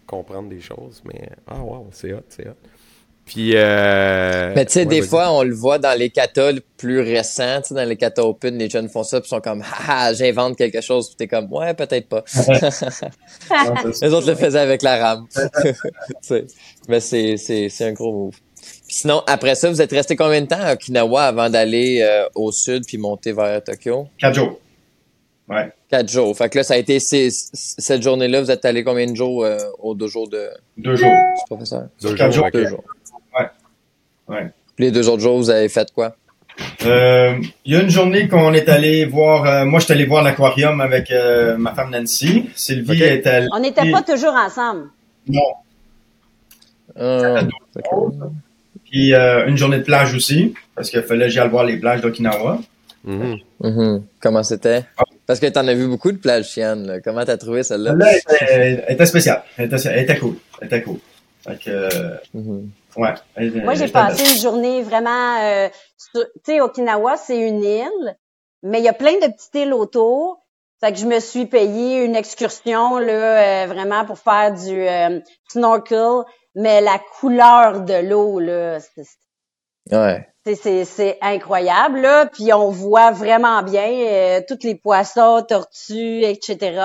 A: comprendre des choses. Mais ah wow, c'est hot, c'est hot. Puis, euh,
F: Mais tu sais,
A: ouais,
F: des fois, on le voit dans les katas plus récents, tu sais, dans les katas open, les jeunes font ça, puis sont comme, ah, j'invente quelque chose, puis t'es comme, ouais, peut-être pas. Les autres le faisaient avec la rame. Tu sais. Mais c'est, c'est, c'est un gros move. Puis sinon, après ça, vous êtes resté combien de temps à Okinawa avant d'aller euh, au sud puis monter vers Tokyo?
E: Quatre jours. Ouais.
F: Quatre jours. Fait que là, ça a été six- cette journée-là, vous êtes allé combien de jours euh, au dojo de,
E: Deux jours.
F: du professeur?
A: Deux
E: Quatre jours.
F: Deux jours.
E: Ouais.
F: Les deux autres jours, vous avez fait quoi?
E: Euh, Il y a une journée qu'on est allé voir. euh, moi, j'étais allé voir l'aquarium avec euh, ma femme Nancy. Sylvie
A: Ok.
E: est allée.
D: On n'était pas toujours ensemble.
E: Non.
F: Euh, que-
E: Puis euh, une journée de plage aussi, parce qu'il fallait que j'aille voir les plages d'Okinawa.
A: Mhm.
F: Mhm. Comment c'était? Parce que t'en as vu beaucoup de plages, Chiane. là. Comment t'as trouvé celle-là?
E: Là, elle était, elle était spéciale. Elle était, elle était cool. Elle était cool. Fait que, euh,
F: Mhm.
E: Ouais.
D: Moi, j'ai passé une journée vraiment... euh, sur- tu sais, Okinawa, c'est une île, mais il y a plein de petites îles autour. Fait que je me suis payé une excursion, là, euh, vraiment pour faire du euh, snorkel. Mais la couleur de l'eau, là, c'est-
F: Ouais.
D: c'est- c'est c'est incroyable, là. Puis on voit vraiment bien euh, tous les poissons, tortues, etc.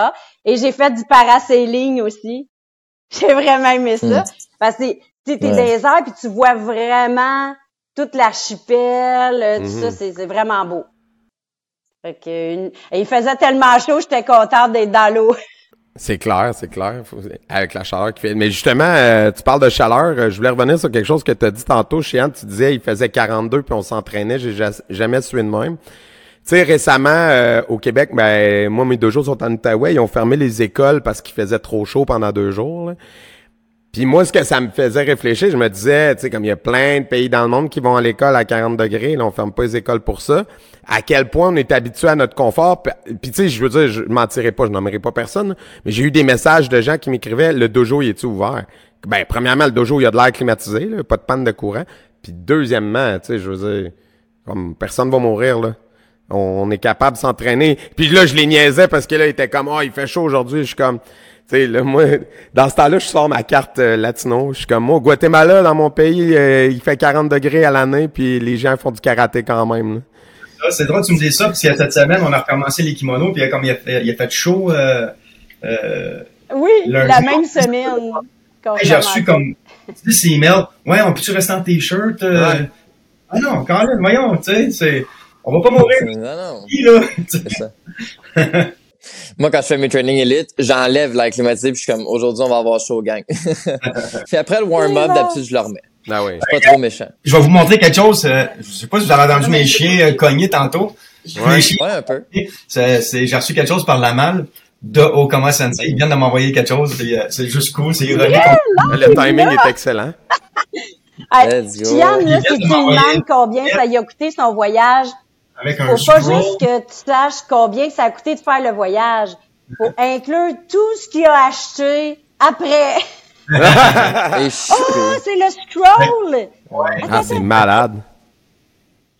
D: Et j'ai fait du parasailing aussi. J'ai vraiment aimé ça.
F: Mm.
D: Parce que tu t'es
F: Ouais.
D: dans les airs puis tu vois vraiment toute l'archipel, euh, tout
A: Mhm.
D: ça, c'est c'est vraiment beau. Fait que une- et il faisait tellement chaud, j'étais contente d'être dans l'eau.
A: C'est clair, c'est clair. Faut- Avec la chaleur qui fait. Mais justement, euh, tu parles de chaleur. euh, je voulais revenir sur quelque chose que tu as dit tantôt, Chiane. Tu disais il faisait 42 puis on s'entraînait. J'ai ja- jamais su de même. Tu sais, récemment, euh, au Québec, ben, moi, mes deux jours sont en Outaouais. Ils ont fermé les écoles parce qu'il faisait trop chaud pendant deux jours. là. Puis moi, ce que ça me faisait réfléchir, je me disais, tu sais, comme il y a plein de pays dans le monde qui vont à l'école à 40 degrés, là, on ferme pas les écoles pour ça. À quel point on est habitué à notre confort? Puis, tu sais, je veux dire, je mentirais pas, je nommerai pas personne, mais j'ai eu des messages de gens qui m'écrivaient, le dojo, il est-tu ouvert? Ben, premièrement, le dojo, il y a de l'air climatisé, là, pas de panne de courant. Puis deuxièmement, tu sais, je veux dire, comme personne va mourir, là. On, est capable de s'entraîner. Puis là, je les niaisais parce que là, il était comme, oh, il fait chaud aujourd'hui. Je suis comme, sais, là, moi, dans ce temps-là, je sors ma carte euh, latino. Je suis comme, moi, au Guatemala, dans mon pays, euh, il fait 40 degrés à l'année, puis les gens font du karaté quand même. là.
E: Ah, C'est drôle que tu me dises ça, parce que cette semaine, on a recommencé les kimonos, puis comme il a fait, il a fait chaud, euh, euh,
D: Oui,
E: Lundi.
D: la même semaine.
E: j'ai reçu comme 10 emails. Ouais, on peut-tu rester en t-shirt? euh?
A: Ouais.
E: Ah non, quand même, voyons, tu sais, c'est, on va pas mourir,
F: Non, non.
E: là.
F: C'est. Moi, quand je fais mes training élite, j'enlève l'air climatisé puis je suis comme, aujourd'hui, on va avoir chaud, gang. puis après le warm-up,
D: C'est
F: d'habitude, je le remets.
A: Ah oui.
F: C'est pas trop méchant.
E: Je vais vous montrer quelque chose. euh, je sais pas si vous avez entendu mes chiens euh, cogner tantôt.
A: Ouais.
E: Mes chiens,
F: Ouais, un peu.
E: c'est, c'est- j'ai reçu quelque chose par la malle de Okama Sensei. Ils viennent de m'envoyer quelque chose. puis, euh, c'est juste cool, c'est ironique.
A: Le timing est excellent.
D: Chiane, là,
E: de
D: tu demandes combien ça y a coûté son voyage,
E: Avec un
D: faut pas
E: scroll.
D: juste que tu saches combien ça a coûté de faire le voyage. Faut inclure tout ce qu'il a acheté après. Oh, c'est le scroll!
A: Ah, c'est malade.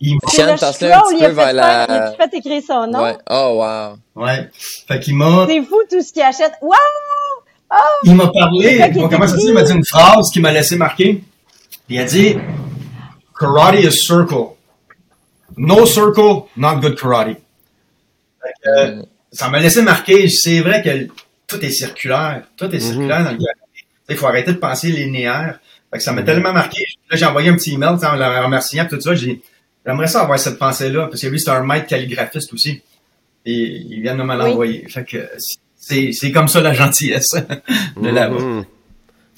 E: Il-
F: Chiane,
D: le
F: passe-le un
D: scroll,
F: petit
D: il a
F: peu
D: fait,
F: vers
D: il écrire son nom.
F: Ouais. Oh, wow.
E: Ouais. Fait qu'il m'a,
D: C'est fou tout ce qu'il achète. Wow! Oh!
E: il m'a parlé, il m'a dit une phrase qui m'a laissé marquer. Il a dit, karate is circle. No circle, not good karate. Fait que, euh, ça m'a laissé marquer. C'est vrai que tout est circulaire. Tout est circulaire dans le karaté. Il faut arrêter de penser linéaire. Fait que ça m'a tellement marqué. Là, j'ai envoyé un petit email tu sais, en le remerciant tout ça. J'ai, j'aimerais ça avoir cette pensée-là parce que lui, c'est un maître calligraphiste aussi. Et il vient de me l'envoyer. Fait que c'est, c'est comme ça la gentillesse de là-bas.
A: Mhm.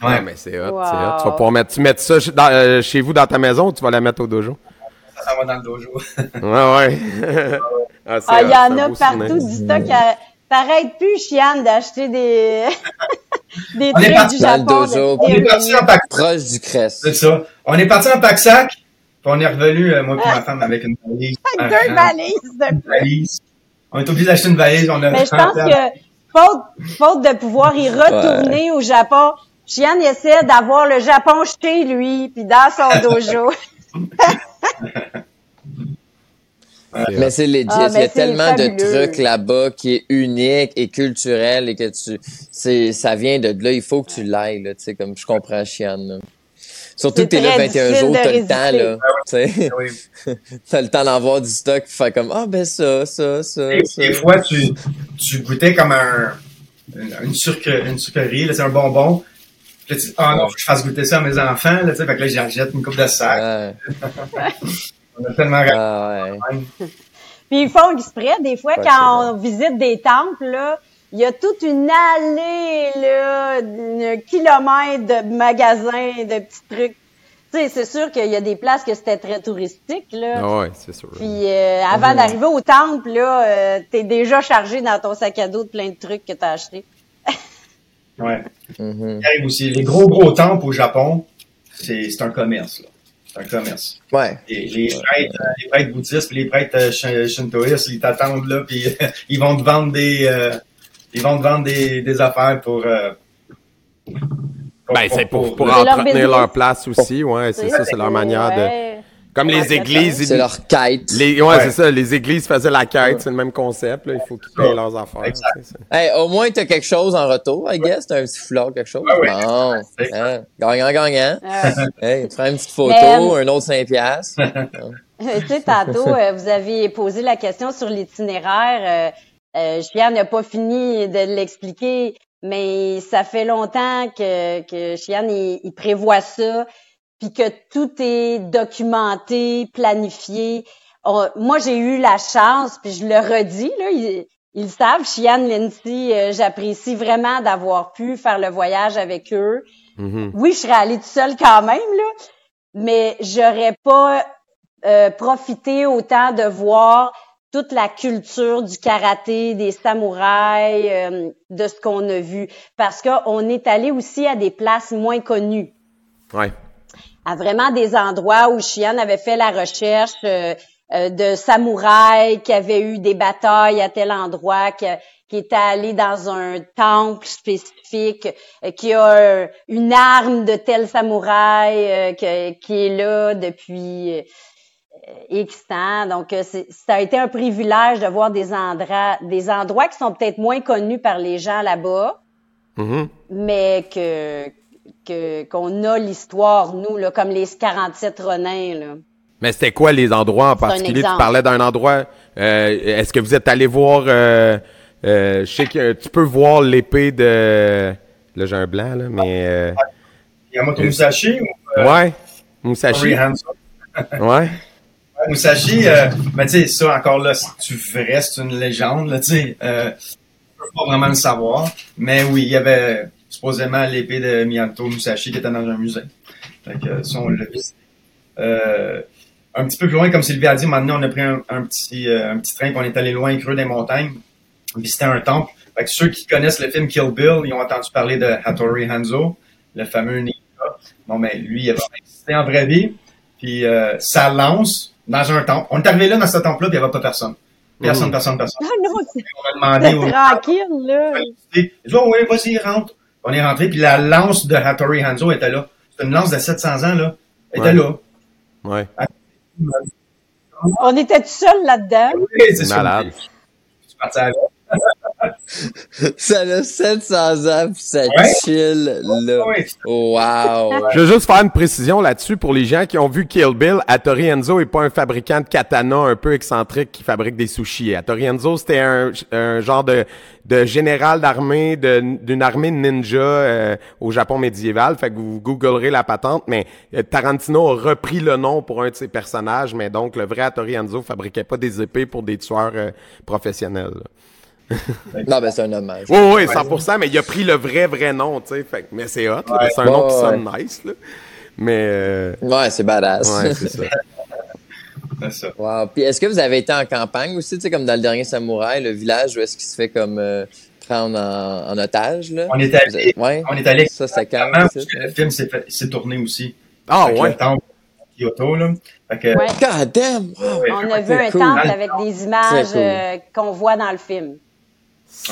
E: Ouais.
A: Ouais, mais c'est hot,
D: Wow.
A: c'est hot. Tu vas pouvoir mettre, tu mets ça dans- euh, chez vous dans ta maison ou tu vas la mettre au dojo?
E: Ça s'en va dans le dojo.
A: Ouais, ouais. ah,
D: Ah, il y en a partout du stock. à- T'arrêtes plus, Chiane, d'acheter des, des
E: On est
D: trucs
E: parti
D: du
F: dans le
D: Japon.
F: dojo.
D: de-
E: On est parti en pack
F: Proche du crest.
E: c'est ça. On est parti en pack sac, puis on est revenu, euh, moi et ma femme, avec une valise.
D: Avec
E: Ah,
D: deux
E: ah,
D: valises de
E: Une valise. On est obligé d'acheter une valise. On a
D: Mais je pense que, faute, faute de pouvoir y retourner au Japon, Chiane essaie d'avoir le Japon chez lui, puis dans son dojo.
F: Mais c'est legit.
D: Ah,
F: Il y a tellement de trucs là-bas qui est unique et culturel et que tu, c'est, ça vient de là. Il faut que tu l'ailles, là. Tu sais, comme je comprends Chiane, là. Surtout que t'es là
D: très
F: 21
D: difficile
F: jours, t'as le temps, là. Tu sais,
E: Ah oui.
F: t'as le temps d'en voir du stock, puis faire comme, ah, ben ça, ça, ça,
E: Des,
F: ça.
E: des fois, tu, tu goûtais comme un, une, une, sucre- une sucrerie, c'est un bonbon. Puis là, tu dis, ah non, faut que je fasse goûter ça à mes enfants, là, tu sais, fait que là, j'achète une coupe de sac.
F: Ouais.
E: On a tellement.
F: Ah, ouais.
D: Puis ils font exprès, des fois,
F: Ouais,
D: quand on visite des temples, là, il y a toute une allée, là, d'un kilomètre de magasins, de petits trucs. Tu sais, c'est sûr qu'il y a des places que c'était très touristique, là.
A: Ah ouais, c'est sûr.
D: Puis euh, avant d'arriver au temple, là, euh, t'es déjà chargé dans ton sac à dos de plein de trucs que t'as achetés.
E: Ouais.
F: Mhm.
E: Arrive aussi. Les gros, gros temples au Japon, c'est c'est un commerce, là. C'est un commerce.
F: Ouais.
E: Les, les prêtres, euh, les prêtres bouddhistes puis les prêtres euh, shin- shintoïstes, ils t'attendent là, puis ils vont te vendre des, euh, ils vont te vendre des, des affaires pour. euh, pour-
A: Ben, c'est pour, pour entretenir leur place aussi, ouais, c'est ça, c'est leur manière de... Comme les églises,
F: C'est
A: ils-
F: leur quête.
A: les, ouais,
E: Ouais.
A: c'est ça, les églises faisaient la quête, c'est le même concept, là, il faut qu'ils payent leurs affaires. Tu
F: Hey, au moins, t'as quelque chose en retour, I guess. T'as un petit foulard, quelque chose.
E: Ah. C'est
F: Hein? Gagnant, gagnant.
D: Ouais.
F: Hey, tu fais une petite photo,
D: Mais-
F: un autre 5 piastres.
D: tu sais, tantôt, euh, vous aviez posé la question sur l'itinéraire. Euh, euh, Chian n'a pas fini de l'expliquer, mais ça fait longtemps que, que Chian, il, il prévoit ça, puis que tout est documenté, planifié. On- moi, j'ai eu la chance, puis je le redis, là, ils, ils savent, Chian, Lindsay, euh, j'apprécie vraiment d'avoir pu faire le voyage avec eux.
A: Mhm.
D: Oui, je serais allée toute seule quand même, là, mais j'aurais pas euh, profité autant de voir toute la culture du karaté, des samouraïs, euh, de ce qu'on a vu. Parce qu'on est allé aussi à des places moins connues
A: Ouais.
D: À vraiment des endroits où Chian avait fait la recherche euh, euh, de samouraïs qui avaient eu des batailles à tel endroit, qui, qui était allé dans un temple spécifique, euh, qui a une arme de tel samouraï euh, que- qui est là depuis X temps. Donc, c'est- ça a été un privilège de voir des endroits, des endroits qui sont peut-être moins connus par les gens là-bas,
A: Mhm.
D: mais que que qu'on a l'histoire nous là comme les 47 renins là.
A: Mais c'était quoi les endroits en particulier? Tu parlais d'un endroit. euh, Est-ce que vous êtes allé voir. Euh, euh, je sais que tu peux voir l'épée de. Là, j'ai un blanc, là, mais. euh,
E: Yamato Musashi ou euh,
A: ouais. Musashi. Ouais.
E: Musashi, euh, mais tu sais, ça encore là, c'est-tu vrai, c'est une légende, là, tu sais. Euh, je peux pas vraiment le savoir. Mais oui, il y avait supposément l'épée de Miyamoto Musashi qui était dans un musée. Fait que ça, on l'a visité. Euh, un petit peu plus loin, comme Sylvie a dit, maintenant on a pris un, un petit, euh, un petit train, puis on est allé loin, creux des montagnes, visiter un temple. Fait que ceux qui connaissent le film Kill Bill, ils ont entendu parler de Hattori Hanzo, le fameux ninja. Bon, ben, lui, il a existé en vraie vie. Puis euh, sa lance dans un temple. On est arrivé là dans ce temple-là, puis il n'y avait pas personne. Personne,
A: Mhm.
E: personne, personne.
D: Ah non, c'est
E: On a demandé au
D: tranquille là.
E: il dit, oh, oui, vas-y, rentre. On est rentré, puis la lance de Hattori Hanzo était là. C'est une lance de 700 ans, là. Elle était là.
A: Ouais.
D: On était tout seul là-dedans.
E: Oui, c'est sûr.
A: Malade.
E: Je suis parti avec.
F: Ça a 700 ans, pis ça
E: Ouais.
F: chill là. Wow.
A: Je veux juste faire une précision là-dessus pour les gens qui ont vu Kill Bill. Hattori Enzo est pas un fabricant de katana un peu excentrique qui fabrique des sushis. Hattori Enzo, c'était un, un genre de, de général d'armée, de- d'une armée de ninja euh, au Japon médiéval. Fait que vous googlerez la patente, mais euh, Tarantino a repris le nom pour un de ses personnages, mais donc le vrai Hattori Enzo fabriquait pas des épées pour des tueurs euh, professionnels. là.
F: Non, ben c'est un hommage.
A: Oui, oui, 100%, mais il a pris le vrai, vrai nom, tu sais. Fait Mais c'est hot,
E: Ouais.
A: c'est un nom qui
F: Ouais,
A: sonne nice, là. Mais, euh,
F: Ouais, c'est badass.
A: ouais, c'est ça.
E: C'est ça.
F: Wow. Puis est-ce que vous avez été en campagne aussi, tu sais, comme dans le dernier Samouraï, le village où est-ce qu'il se fait comme euh, prendre en, en otage, là?
E: On est allé,
F: avez- Ouais.
E: on est allé
F: Ça, c'est quand
E: exactement
F: c'est
E: parce que
F: ça?
E: le film s'est, fait- s'est tourné aussi.
A: Ah,
E: Fait
A: ouais.
E: Le temple Kyoto, là. Fait que,
D: Ouais.
F: God damn! Wow.
E: ouais,
D: On a vu un
F: cool.
D: temple avec des images
F: cool.
D: euh, qu'on voit dans le film.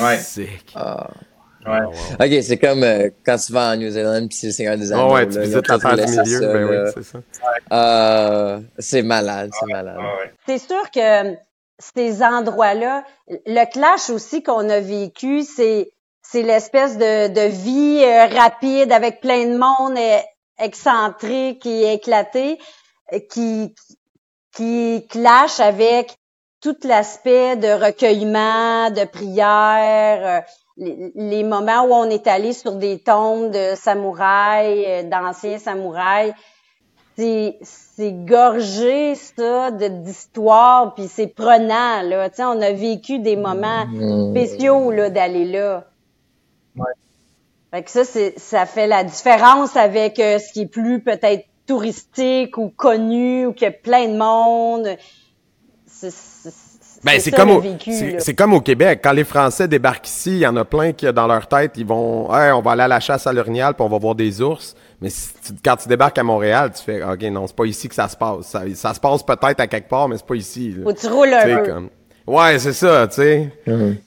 E: Ouais.
A: Sick.
F: Ah.
E: ouais.
F: Ok, c'est comme euh, quand tu vas en New Zealand puis c'est le Seigneur des Anneaux.
A: Oh, ouais, tu visites la terre du milieu.
F: ça,
A: Ben oui, c'est ça.
F: Euh, c'est malade, c'est malade.
E: Ouais, ouais.
D: C'est sûr que euh, ces endroits-là, le clash aussi qu'on a vécu, c'est c'est l'espèce de, de vie euh, rapide avec plein de monde. Et excentrique et éclaté qui, qui clash avec tout l'aspect de recueillement, de prière, euh, les, moments où on est allé sur des tombes de samouraïs, euh, d'anciens samouraïs. C'est, c'est gorgé ça d'histoire puis c'est prenant là tu sais on a vécu des moments mmh. spéciaux là d'aller là
E: ouais.
D: fait que ça c'est ça fait la différence avec euh, ce qui est plus peut-être touristique ou connu ou qu'il y a plein de monde
A: ben, c'est comme, au, c'est, comme au Québec. Quand les Français débarquent ici, il y en a plein qui, dans leur tête, ils vont, hey, on va aller à la chasse à l'orignal puis on va voir des ours. Mais quand tu débarques à Montréal, tu fais, OK, non, c'est pas ici que ça se passe. Ça, se passe peut-être à quelque part, mais c'est pas ici.
D: Faut que tu roules un peu.
A: Ouais, c'est ça, tu sais.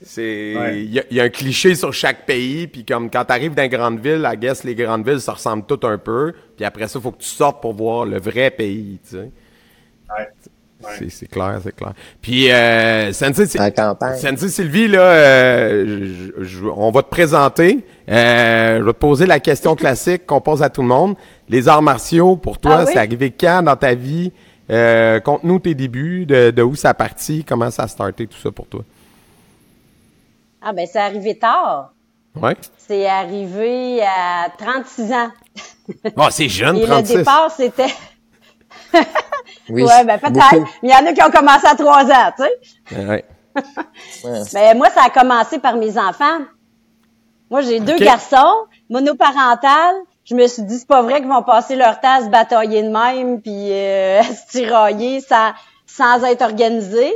A: C'est, il y, a un cliché sur chaque pays, puis comme quand t'arrives dans une grande ville, à guess les grandes villes, ça ressemble tout un peu. Puis après ça, faut que tu sortes pour voir le vrai pays, tu sais.
E: Ouais.
A: C'est clair, c'est clair. Puis, euh, Sensei,
F: Sensei
A: Sylvie, là, euh, on va te présenter. Euh, je vais te poser la question classique qu'on pose à tout le monde. Les arts martiaux, pour toi,
D: ah
A: c'est arrivé quand dans ta vie? Euh, Conte-nous tes débuts, de, de où ça a parti, comment ça a starté, tout ça pour toi.
D: Ah ben, c'est arrivé tard.
A: Ouais.
D: C'est arrivé à 36 ans.
A: Oh, c'est jeune,
D: Et
A: 36.
D: le départ, c'était...
F: Oui,
D: ouais, ben peut-être. Mais il y en a qui ont commencé à trois ans, tu
A: sais. Ouais.
D: Mais moi, ça a commencé par mes enfants. Moi, j'ai deux garçons, monoparental. Je me suis dit, c'est pas vrai qu'ils vont passer leur temps à se batailler de même, puis euh, à se tirailler sans, sans être organisés.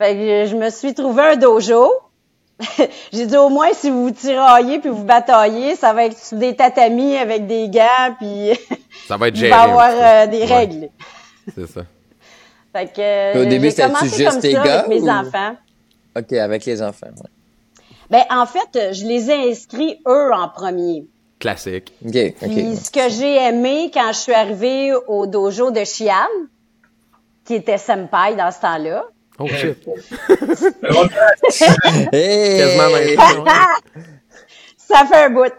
D: Fait que je me suis trouvé un dojo. j'ai dit, au moins, si vous vous tiraillez puis vous bataillez, ça va être des tatamis avec des gants, puis
A: ça va être
D: il va avoir euh, des règles.
A: C'est ça.
D: Fait que,
F: au début,
D: c'était
F: juste tes gars?
D: Avec mes enfants.
F: OK, avec les enfants, ouais.
D: Ben, en fait, je les ai inscrits, eux, en premier.
A: Classique.
F: OK, OK.
D: Puis, ce que j'ai aimé quand je suis arrivée au dojo de Chian, qui était senpai dans ce temps-là.
A: Oh, shit.
F: hey!
D: Ça fait un bout.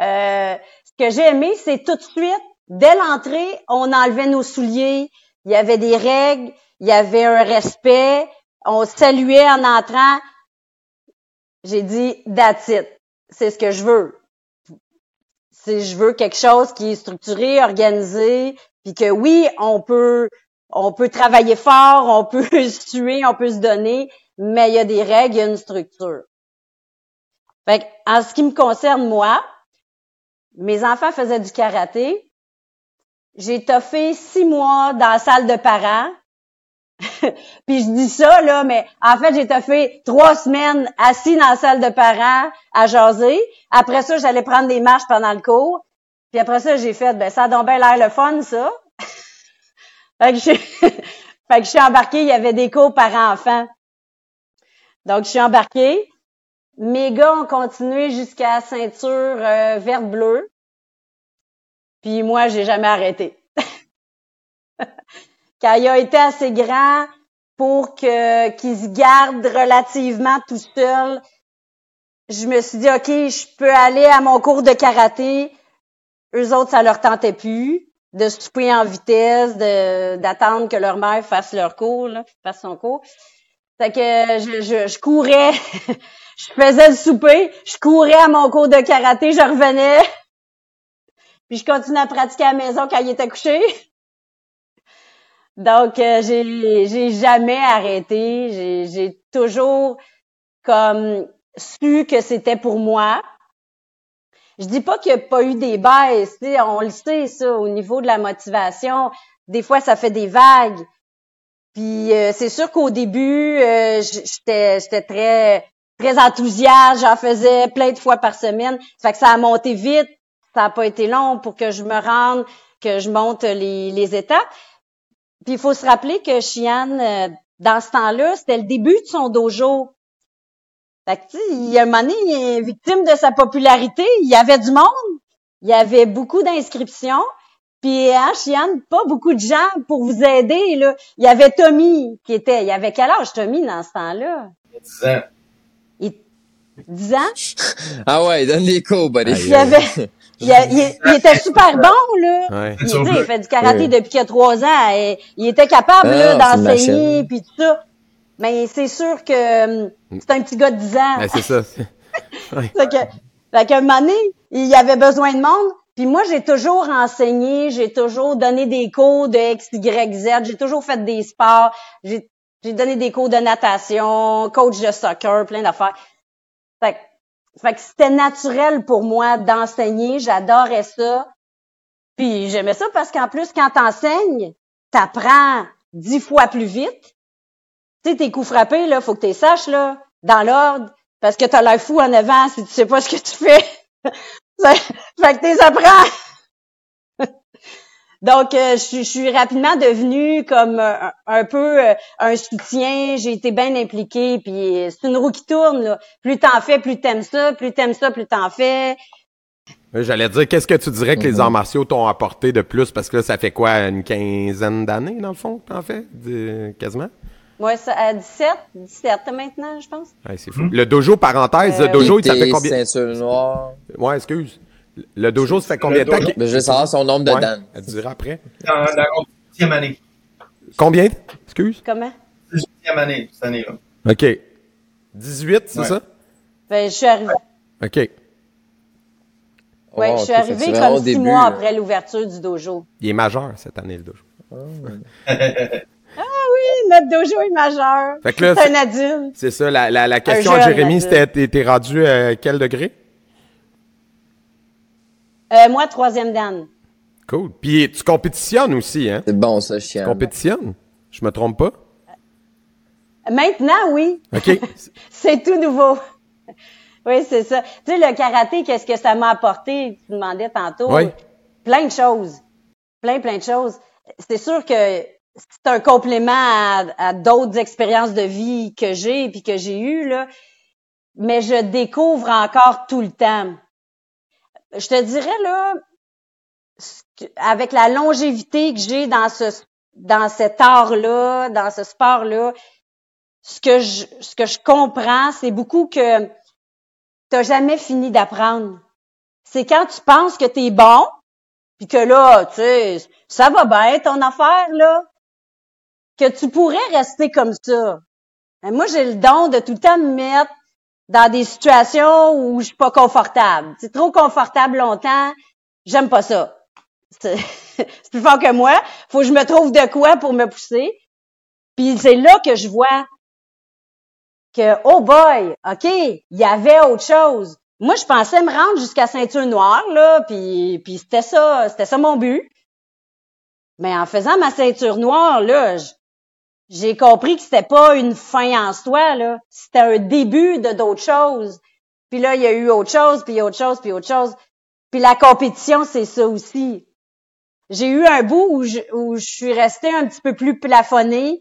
D: euh, ce que j'ai aimé, c'est tout de suite Dès l'entrée, on enlevait nos souliers, il y avait des règles, il y avait un respect, on saluait en entrant. J'ai dit, that's it. C'est ce que je veux. Si je veux quelque chose qui est structuré, organisé, puis que oui, on peut, on peut travailler fort, on peut se tuer, on peut se donner, mais il y a des règles, il y a une structure. Fait en ce qui me concerne, moi, mes enfants faisaient du karaté, j'ai toffé six mois dans la salle de parents. Puis je dis ça, là, mais en fait, j'ai toffé trois semaines assis dans la salle de parents à jaser. Après ça, j'allais prendre des marches pendant le cours. Puis après ça, j'ai fait, ben ça a donc bien l'air le fun, ça. Fait, que fait que je suis embarquée, il y avait des cours par enfants. Donc, je suis embarquée. Mes gars ont continué jusqu'à ceinture euh, verte-bleue. Puis moi, j'ai jamais arrêté. Quand il a été assez grand pour que qu'il se garde relativement tout seul, je me suis dit OK, je peux aller à mon cours de karaté. Eux autres, ça leur tentait plus de souper en vitesse, d'attendre que leur mère fasse leur cours, là, fasse son cours. Fait que je, je, courais, je faisais le souper, je courais à mon cours de karaté, je revenais, puis je continue à pratiquer à la maison quand il était couché. Donc, euh, j'ai, j'ai jamais arrêté. J'ai, j'ai toujours comme su que c'était pour moi. Je dis pas qu'il n'y a pas eu des baisses, on le sait ça au niveau de la motivation. Des fois, ça fait des vagues. Puis euh, c'est sûr qu'au début, euh, j'étais, très enthousiaste, j'en faisais plein de fois par semaine. Ça fait que ça a monté vite. Ça n'a pas été long pour que je me rende, que je monte les, les étapes. Puis il faut se rappeler que Chiane, euh, dans ce temps-là, c'était le début de son dojo. Fait que, il y a un moment donné, il est victime de sa popularité. Il y avait du monde. Il y avait beaucoup d'inscriptions. Puis, hein, Chiane, pas beaucoup de gens pour vous aider, là. Il y avait Tommy qui était... Il y avait quel âge, Tommy, dans ce temps-là?
E: 10 ans.
D: 10 ans?
F: Ah ouais, donne les coups, buddy.
D: Il y avait, il, a- il- il était super bon, là.
A: Ouais.
D: Il, tu il fait du karaté depuis qu'il a trois ans. et il était capable
F: Ah,
D: d'enseigner puis tout ça. Mais c'est sûr que hum, c'est un petit gars de 10 ans.
A: Ben, c'est ça.
D: Fait que, fait qu'à un moment donné, il y avait besoin de monde. Puis moi, j'ai toujours enseigné, j'ai toujours donné des cours de X, Y, Z, j'ai toujours fait des sports, j'ai, donné des cours de natation, coach de soccer, plein d'affaires. Fait, fait que c'était naturel pour moi d'enseigner, j'adorais ça. Puis j'aimais ça parce qu'en plus, quand t'enseignes, t'apprends dix fois plus vite. Tu sais, tes coups frappés, là, faut que tu les saches, là, dans l'ordre, parce que t'as l'air fou en avant si tu sais pas ce que tu fais. fait fait que t'es apprends. Donc, euh, je, suis- je suis rapidement devenue comme euh, un, un peu euh, un soutien. J'ai été bien impliquée, puis c'est une roue qui tourne. Là. Plus t'en fais, plus t'aimes ça. Plus t'aimes ça, plus t'en fais.
A: J'allais dire, qu'est-ce que tu dirais que les
F: Mhm.
A: arts martiaux t'ont apporté de plus? Parce que là, ça fait quoi, une quinzaine d'années, dans le fond, que t'en fais? De- quasiment?
D: Moi, ça, à 17, 17 maintenant, je pense.
A: Ouais, c'est fou. Le dojo, parenthèse,
D: Euh,
A: le dojo,
F: Puis
A: ça fait combien?
F: ceinture noire.
A: Ouais, excuse. Le dojo, ça fait combien de temps?
F: Mais je veux savoir son nombre de
A: Ouais,
F: dan.
A: elle dira après.
E: Dans la 18e année.
A: Combien? Excuse?
D: Comment?
E: 18e année, cette année-là.
A: OK. 18, c'est
E: Ouais.
A: ça?
D: Ben, je suis arrivée.
A: OK.
D: Ouais,
F: Oh,
D: je suis
F: vraiment
D: comme six
F: début,
D: mois
F: là.
D: après l'ouverture du dojo.
A: Il est majeur cette année, le dojo.
D: Notre dojo est majeur.
A: Fait que là,
D: c'est un adulte.
A: C'est ça, la, la, la question à Jérémy, c'était t'es- rendu à quel degré?
D: Euh, moi, troisième dan.
A: Cool. Puis tu compétitionnes aussi, hein?
F: C'est bon, ça,
A: Tu
F: chiant.
A: compétitionnes? Je me trompe pas?
D: Maintenant, oui.
A: OK.
D: C'est tout nouveau. oui, c'est ça. Tu sais, le karaté, qu'est-ce que ça m'a apporté? Tu demandais tantôt.
A: Oui.
D: Plein de choses. Plein, plein de choses. C'est sûr que c'est un complément à, d'autres expériences de vie que j'ai puis que j'ai eues, là. Mais je découvre encore tout le temps. Je te dirais, là, avec la longévité que j'ai dans ce, dans cet art-là, dans ce sport-là, ce que je, ce que je comprends, c'est beaucoup que t'as jamais fini d'apprendre. C'est quand tu penses que t'es bon, puis que là, tu sais, ça va bien ton affaire, là, que tu pourrais rester comme ça. Mais moi, j'ai le don de tout le temps me mettre dans des situations où je suis pas confortable. C'est trop confortable longtemps, j'aime pas ça. C'est plus fort que moi. Faut que je me trouve de quoi pour me pousser. Puis c'est là que je vois que, oh boy, OK, il y avait autre chose. Moi, je pensais me rendre jusqu'à ceinture noire, là, puis, puis c'était ça, c'était ça mon but. Mais en faisant ma ceinture noire, là, j- j'ai compris que c'était pas une fin en soi, là. C'était un début de d'autres choses. Puis là, il y a eu autre chose, puis autre chose, puis autre chose. Puis la compétition, c'est ça aussi. J'ai eu un bout où je, où je suis restée un petit peu plus plafonnée.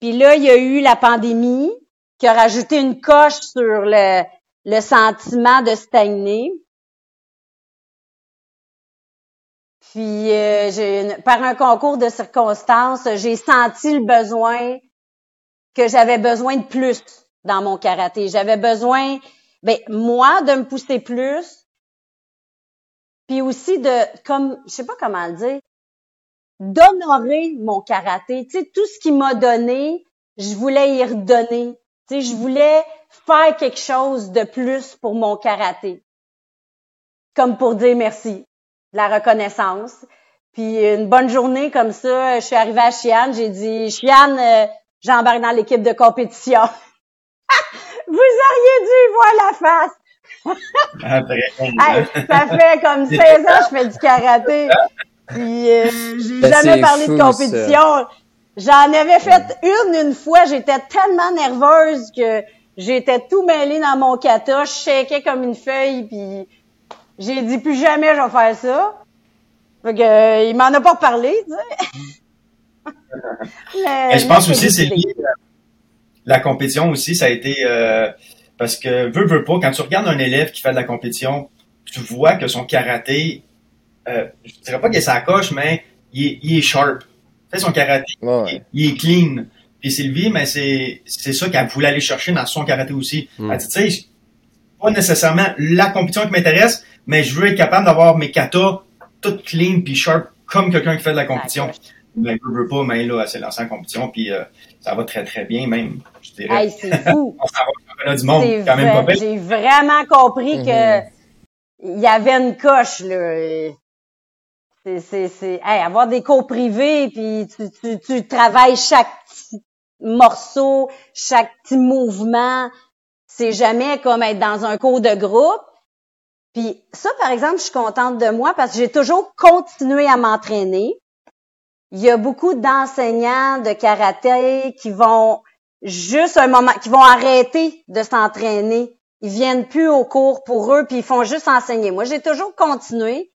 D: Puis là, il y a eu la pandémie qui a rajouté une coche sur le, le sentiment de stagner. Puis, euh, j'ai, par un concours de circonstances, j'ai senti le besoin que j'avais besoin de plus dans mon karaté. J'avais besoin, ben moi, de me pousser plus, puis aussi de, comme, je sais pas comment le dire, d'honorer mon karaté. Tu sais, tout ce qu'il m'a donné, je voulais y redonner. Tu sais, je voulais faire quelque chose de plus pour mon karaté. Comme pour dire merci, la reconnaissance. Puis une bonne journée comme ça, je suis arrivée à Chiane, j'ai dit Chiane, euh, j'embarque dans l'équipe de compétition. Vous auriez dû voir la face.
E: Après,
D: Hey, ça fait comme 16 ans que je fais du karaté. Puis euh, j'ai
F: Ben,
D: jamais
F: c'est
D: parlé de compétition. J'en avais fait une une fois, j'étais tellement nerveuse que j'étais tout mêlée dans mon kata, je shakeais comme une feuille, puis j'ai dit plus jamais je vais faire ça. Fait que euh, il m'en a pas parlé, tu sais. Mais,
E: Mais je pense aussi c'est lié à la compétition aussi, ça a été euh, parce que veux veux pas quand tu regardes un élève qui fait de la compétition, tu vois que son karaté, euh, je dirais pas qu'il est sa coche, mais il est, il est sharp. Fait son karaté,
F: Ouais, ouais.
E: il, il est clean. Puis Sylvie, mais c'est c'est ça qu'elle voulait aller chercher dans son karaté aussi.
A: Mm.
E: Elle dit, tu sais, pas nécessairement la compétition qui m'intéresse, mais je veux être capable d'avoir mes katas toutes clean puis sharp comme quelqu'un qui fait de la compétition. Ben, je veux pas, mais là, elle s'est lancée en compétition, puis euh, ça va très, très bien, même, je dirais.
D: Hey, c'est fou.
E: On s'en va du monde, quand même pas.
D: J'ai vraiment compris que il y avait une coche, là. C'est, c'est, c'est, hey, avoir des cours privés, puis tu, tu, tu travailles chaque petit morceau, chaque petit mouvement. C'est jamais comme être dans un cours de groupe. Puis ça, par exemple, je suis contente de moi parce que j'ai toujours continué à m'entraîner. Il y a beaucoup d'enseignants de karaté qui vont juste un moment, qui vont arrêter de s'entraîner. Ils viennent plus au cours pour eux, puis ils font juste enseigner. Moi, j'ai toujours continué,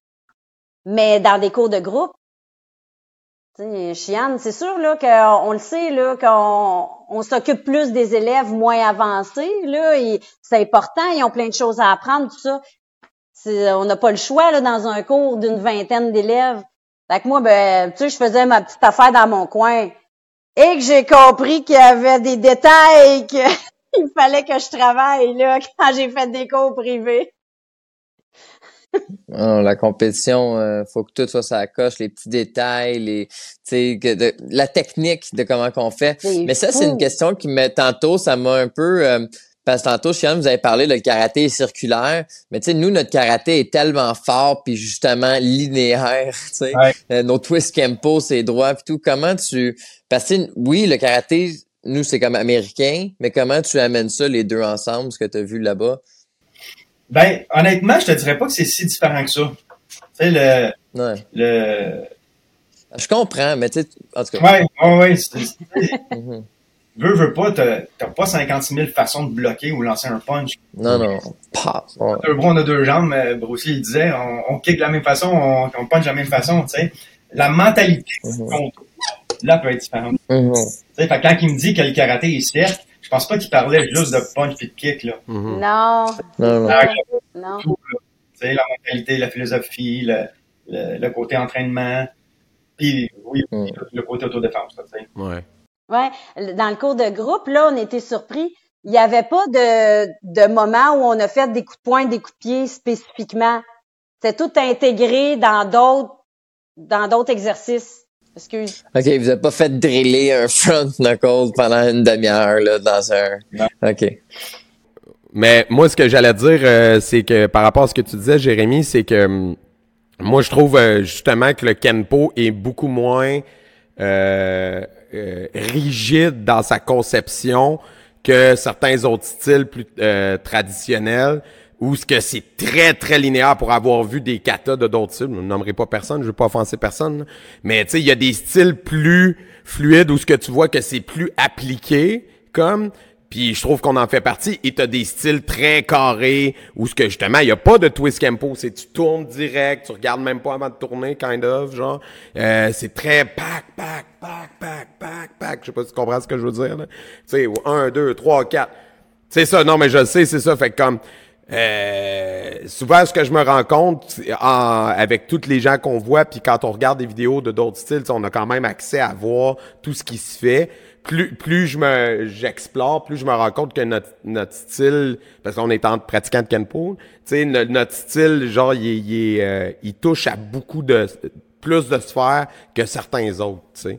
D: mais dans des cours de groupe. Chiane, c'est sûr là qu'on le sait là qu'on on, s'occupe plus des élèves moins avancés là. C'est important, ils ont plein de choses à apprendre tout ça. On n'a pas le choix là dans un cours d'une vingtaine d'élèves. Fait que moi, ben, tu sais, je faisais ma petite affaire dans mon coin. Et que j'ai compris qu'il y avait des détails qu'il fallait que je travaille là quand j'ai fait des cours privés.
F: la compétition, euh, faut que tout soit ça coche, les petits détails, les, que de, la technique de comment qu'on fait. Mais ça, c'est une question qui me tantôt, ça m'a un peu euh, parce que tantôt, Chian, vous avez parlé, le karaté est circulaire, mais tu sais, nous, notre karaté est tellement fort puis justement linéaire, tu sais. Euh, nos twist kempo, c'est droit puis tout. Comment tu... Parce que oui, le karaté, nous, c'est comme américain, mais comment tu amènes ça, les deux ensemble, ce que tu as vu là-bas?
E: Ben, honnêtement, je te dirais pas que c'est si différent que ça. Tu sais, le... le...
F: Je comprends, mais tu sais, en tout
E: cas... Ouais, ouais, ouais. Mhm veux, veux pas, t'as pas 56 000 façons de bloquer ou lancer un punch.
F: Non, non. Pas.
E: Un bras, on a deux jambes, mais Bruce Lee, il disait, on, on kick de la même façon, on, on punch de la même façon, tu sais. La mentalité mm là, peut être différente.
F: Mm
E: Tu sais, fait quand il me dit que le karaté est certes, je pense pas qu'il parlait juste de punch et de kick, là.
F: Mm-hmm.
D: Non.
F: Non, non.
D: non.
E: tu sais, la mentalité, la philosophie, le, le, côté entraînement, puis oui, mm. le côté autodéfense, tu sais.
A: Ouais.
D: Ouais, dans le cours de groupe, là, on était surpris. Il n'y avait pas de, de moment où on a fait des coups de poing, des coups de pied spécifiquement. C'était tout intégré dans d'autres dans d'autres exercices. Excuse.
F: OK, vous n'avez pas fait driller un front knuckle pendant une demi-heure là, dans un. OK.
A: Mais moi, ce que j'allais dire, euh, c'est que par rapport à ce que tu disais, Jérémy, c'est que hum, moi, je trouve euh, justement que le Kenpo est beaucoup moins euh, rigide dans sa conception que certains autres styles plus euh, traditionnels où ce que c'est très très linéaire pour avoir vu des katas de d'autres styles. Je ne nommerai pas personne, je veux pas offenser personne, mais tu sais il y a des styles plus fluides où ce que tu vois que c'est plus appliqué comme puis je trouve qu'on en fait partie. Et t'as des styles très carrés où ce que justement, il y a pas de twist campo. C'est tu tournes direct, tu regardes même pas avant de tourner, kind of, genre. Euh, c'est très pack, pack, pack, pack, pack, pack. Je sais pas si tu comprends ce que je veux dire. Tu sais, un, deux, trois, quatre. C'est ça, non, mais je sais, c'est ça. Fait que comme, euh, souvent, ce que je me rends compte avec toutes les gens qu'on voit, puis quand on regarde des vidéos de d'autres styles, on a quand même accès à voir tout ce qui se fait plus plus je me j'explore, plus je me rends compte que notre notre style parce qu'on est en pratiquant de kenpo, tu sais notre, style genre il il, euh, il touche à beaucoup de plus de sphères que certains autres, tu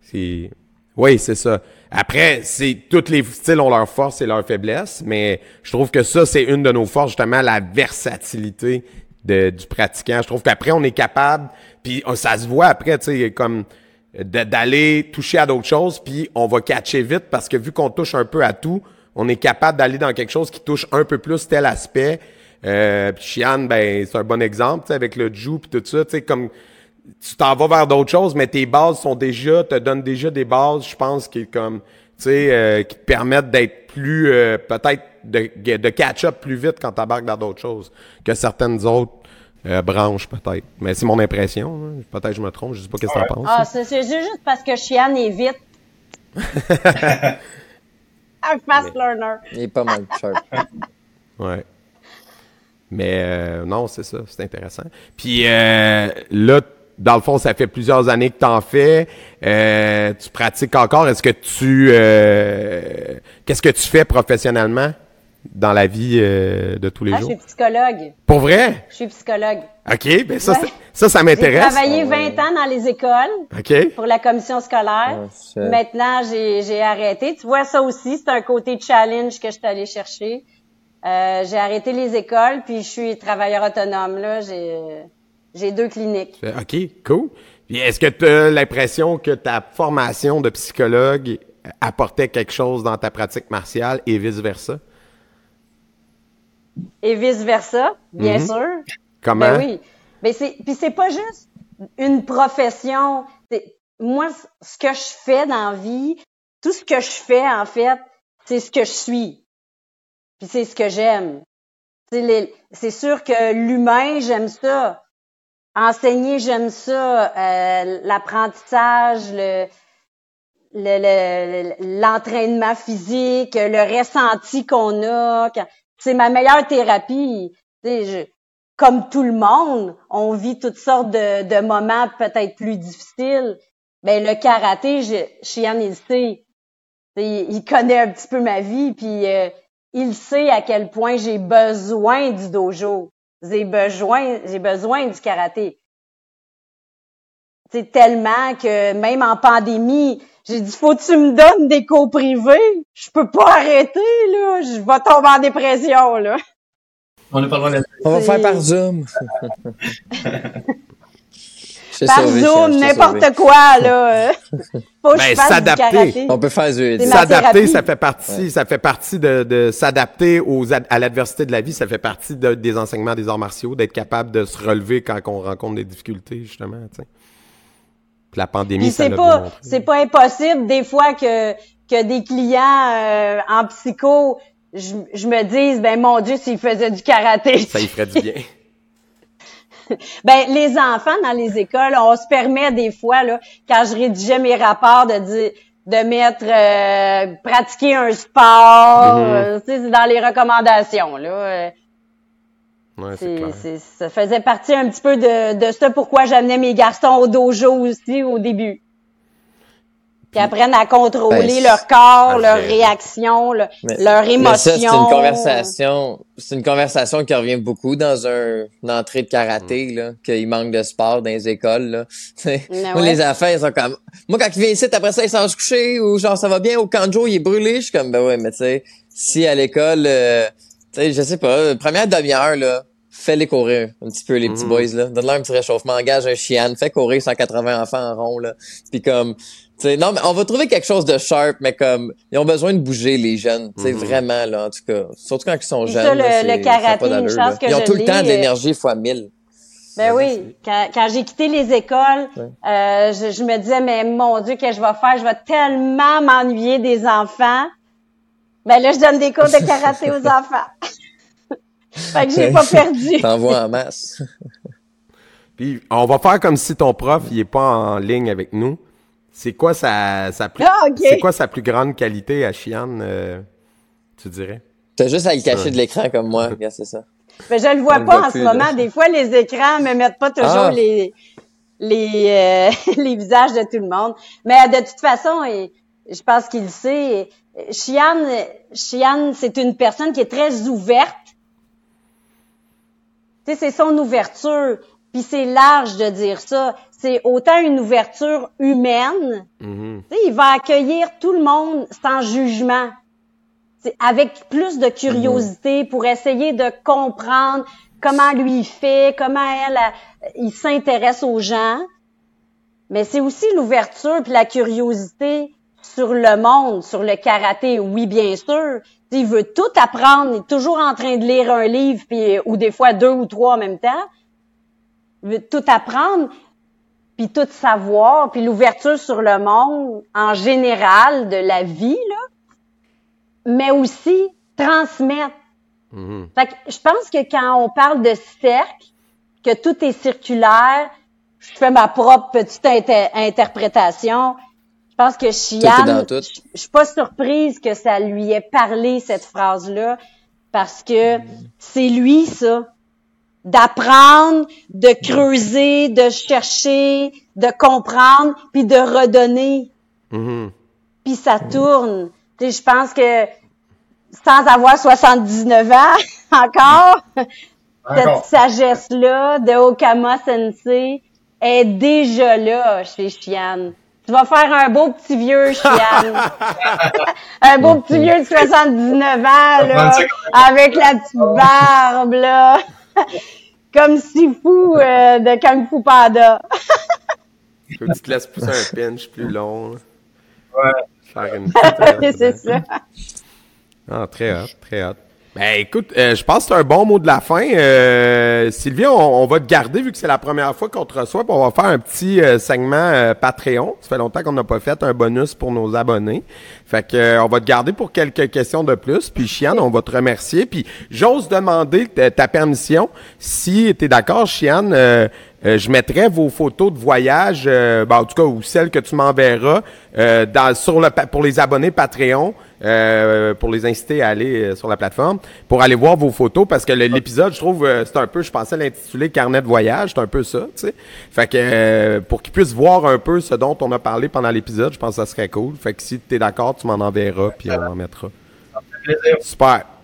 A: sais. Oui, c'est ça. Après, c'est tous les styles ont leur force et leur faiblesse, mais je trouve que ça c'est une de nos forces justement la versatilité de, du pratiquant. Je trouve qu'après on est capable puis ça se voit après, tu sais comme d'aller toucher à d'autres choses, puis on va catcher vite parce que vu qu'on touche un peu à tout, on est capable d'aller dans quelque chose qui touche un peu plus tel aspect. Euh, puis Chian, ben c'est un bon exemple, avec le Ju puis tout ça, tu sais comme tu t'en vas vers d'autres choses, mais tes bases sont déjà, te donnent déjà des bases, je pense, qui comme tu sais, euh, qui te permettent d'être plus euh, peut-être de, de catch-up plus vite quand tu embarques dans d'autres choses que certaines autres euh, branche, peut-être. Mais c'est mon impression. Hein. Peut-être que je me trompe. Je sais pas qu'est-ce que tu en penses.
D: Ah, c'est juste parce que Chian est vite. Un fast learner.
F: Il est pas mal sharp.
A: ouais. Mais euh, non, c'est ça. C'est intéressant. Puis euh, là, dans le fond, ça fait plusieurs années que tu en fais. tu pratiques encore. Est-ce que tu... Qu'est-ce que tu fais professionnellement? Dans la vie euh, de tous les
D: Ah, je
A: jours?
D: suis psychologue.
A: Pour vrai?
D: Je suis psychologue.
A: OK, ben ça,
D: Ouais.
A: ça, ça
D: J'ai
A: m'intéresse.
D: travaillé
F: Ah ouais.
D: 20 ans dans les écoles
A: OK.
D: pour la commission scolaire.
F: Ah,
D: Maintenant, j'ai j'ai arrêté. Tu vois, ça aussi, c'est un côté challenge que je suis allée chercher. Euh, j'ai arrêté les écoles, puis je suis travailleur autonome. Là, j'ai j'ai deux cliniques.
A: OK, cool. Puis est-ce que tu as l'impression que ta formation de psychologue apportait quelque chose dans ta pratique martiale et vice-versa?
D: Et vice-versa, bien
A: Mhm.
D: sûr.
A: Comment?
D: Ben oui. Mais c'est puis c'est pas juste une profession. Moi, ce que je fais dans la vie, tout ce que je fais en fait, c'est ce que je suis. Puis c'est ce que j'aime. C'est sûr que l'humain, j'aime ça. Enseigner, j'aime ça. Euh, L'apprentissage, le le- le- le- l'entraînement physique, le ressenti qu'on a. quand- C'est ma meilleure thérapie. Je- comme tout le monde, on vit toutes sortes de, de moments peut-être plus difficiles. Ben le karaté, je, il sait. Sais, Il, connaît un petit peu ma vie, puis euh, il sait à quel point j'ai besoin du dojo. J'ai besoin, j'ai besoin du karaté. C'est tellement que même en pandémie, j'ai dit faut que tu me donnes des cours privés. Je peux pas arrêter là, je vais tomber en dépression là.
E: On n'a pas le droit de
F: On va faire par Zoom.
D: Par
F: sauvé,
D: Zoom, n'importe quoi là. Faut que
A: Ben,
D: je fasse
A: s'adapter.
F: On peut faire du...
A: S'adapter, ça fait partie, ça fait partie de, de s'adapter aux ad- à l'adversité de la vie. Ça fait partie de- des enseignements des arts martiaux, d'être capable de se relever quand on rencontre des difficultés, justement. tu la pandémie,
D: c'est pas c'est pas impossible des fois que que des clients euh, en psycho je, je me dise ben mon dieu s'ils faisaient du karaté.
A: Ça y ferait du bien.
D: Ben les enfants dans les écoles, on se permet des fois là quand je rédigeais mes rapports de dire de mettre euh, pratiquer un sport,
A: Mhm.
D: euh, tu sais, c'est dans les recommandations là.
A: Ouais, c'est
D: c'est,
A: clair.
D: c'est- ça faisait partie un petit peu de, de ça pourquoi j'amenais mes garçons au dojo aussi au début. Qu'ils apprennent à contrôler
F: Ben,
D: leur corps, leurs réactions, le-
F: Mais-
D: leurs
F: Mais
D: émotions.
F: ça, c'est une conversation, c'est une conversation qui revient beaucoup dans un, une entrée de karaté, là, qu'il manque de sport dans les écoles, là. Moi,
D: ouais.
F: les enfants, ils sont comme, moi, quand ils viennent ici, après ça, ils s'en vont se coucher, ou genre, ça va bien, au canjo, il est brûlé, je suis comme, ben ouais, mais tu sais, si à l'école, euh, sais, je sais pas, euh, première demi-heure, là, fais-les courir un petit peu, les petits
A: Mhm.
F: boys, là. Donne-leur un petit réchauffement, engage un chien, fais courir 180 enfants en rond, là. Puis comme, tu sais, non, mais on va trouver quelque chose de sharp, mais comme, ils ont besoin de bouger, les jeunes. Tu sais,
A: Mhm.
F: vraiment, là, en tout cas. Surtout quand ils sont jeunes.
D: ça, le- karaté,
F: pas
D: une chance
F: là.
D: que
F: Ils ont
D: je
F: tout le temps de
D: euh,
F: l'énergie fois mille.
D: Ben oui, quand, quand j'ai quitté les écoles,
F: Ouais.
D: euh, je, je me disais, mais mon Dieu, qu'est-ce que je vais faire? Je vais tellement m'ennuyer des enfants. Ben là, je donne des cours de karaté aux enfants. fait que j'ai pas perdu.
F: T'en vois en masse.
A: Puis on va faire comme si ton prof, il est pas en ligne avec nous. C'est quoi sa, sa plus,
D: Ah,
A: c'est quoi sa plus grande qualité à Chian, euh, tu dirais?
F: T'as juste à le cacher
A: Ouais.
F: de l'écran comme moi. Regarde, c'est ça.
D: Mais je le vois
F: On le
D: pas
F: voit
D: en
F: plus,
D: ce
F: là.
D: moment. Des fois, les écrans me mettent pas toujours
F: Ah.
D: les les euh, les visages de tout le monde. Mais de toute façon, je pense qu'il le sait. Chian, Chian, c'est une personne qui est très ouverte. Tu sais, c'est son ouverture. Puis c'est large de dire ça. C'est autant une ouverture humaine.
A: Mhm.
D: Tu sais, il va accueillir tout le monde sans jugement. Avec plus de curiosité pour essayer de comprendre comment lui il fait, comment elle, elle, il s'intéresse aux gens. Mais c'est aussi l'ouverture puis la curiosité sur le monde, sur le karaté. Oui, bien sûr. Il veut tout apprendre. Il est toujours en train de lire un livre puis ou des fois deux ou trois en même temps. Il veut tout apprendre puis tout savoir, puis l'ouverture sur le monde en général de la vie, là, mais aussi transmettre.
A: Mhm.
D: Fait que je pense que quand on parle de cercle, que tout est circulaire, je fais ma propre petite inter- interprétation. Je pense que Chian,
F: tout.
D: je je suis pas surprise que ça lui ait parlé cette phrase-là, parce que c'est lui ça d'apprendre, de creuser, de chercher, de comprendre, puis de redonner.
A: Mhm.
D: Puis ça tourne. Je pense que sans avoir 79 ans encore, cette sagesse-là de Okama Sensei est déjà là chez Chiane. Tu vas faire un beau petit vieux, Chiane. un beau petit vieux de 79 ans, là, avec la petite barbe, là. Comme si fou euh, de Kung Fu Panda.
A: Tu te laisses pousser un pinch plus long. là.
E: Ouais.
A: Faire une petite, euh,
D: c'est ça.
A: Ah, très hot, très hot. Ben écoute, euh, je pense que c'est un bon mot de la fin. Euh, Sylvie, on, on va te garder vu que c'est la première fois qu'on te reçoit. puis on va faire un petit euh, segment euh, Patreon. Ça fait longtemps qu'on n'a pas fait un bonus pour nos abonnés. Fait que euh, on va te garder pour quelques questions de plus. Puis Chiane, on va te remercier. Puis j'ose demander ta, permission. Si tu es d'accord, Chiane, euh, je mettrai vos photos de voyage, euh, ben, en tout cas, ou celles que tu m'enverras euh, dans, sur le, pour les abonnés Patreon, euh, pour les inciter à aller euh, sur la plateforme, pour aller voir vos photos, parce que l'épisode, je trouve, euh, c'est un peu, je pensais l'intituler Carnet de voyage, c'est un peu ça, tu sais. Fait que pour qu'ils puissent voir un peu ce dont on a parlé pendant l'épisode, je pense que ça serait cool. Fait que si tu es d'accord, tu m'en enverras, puis on en mettra.
E: Plaisir.
A: Super.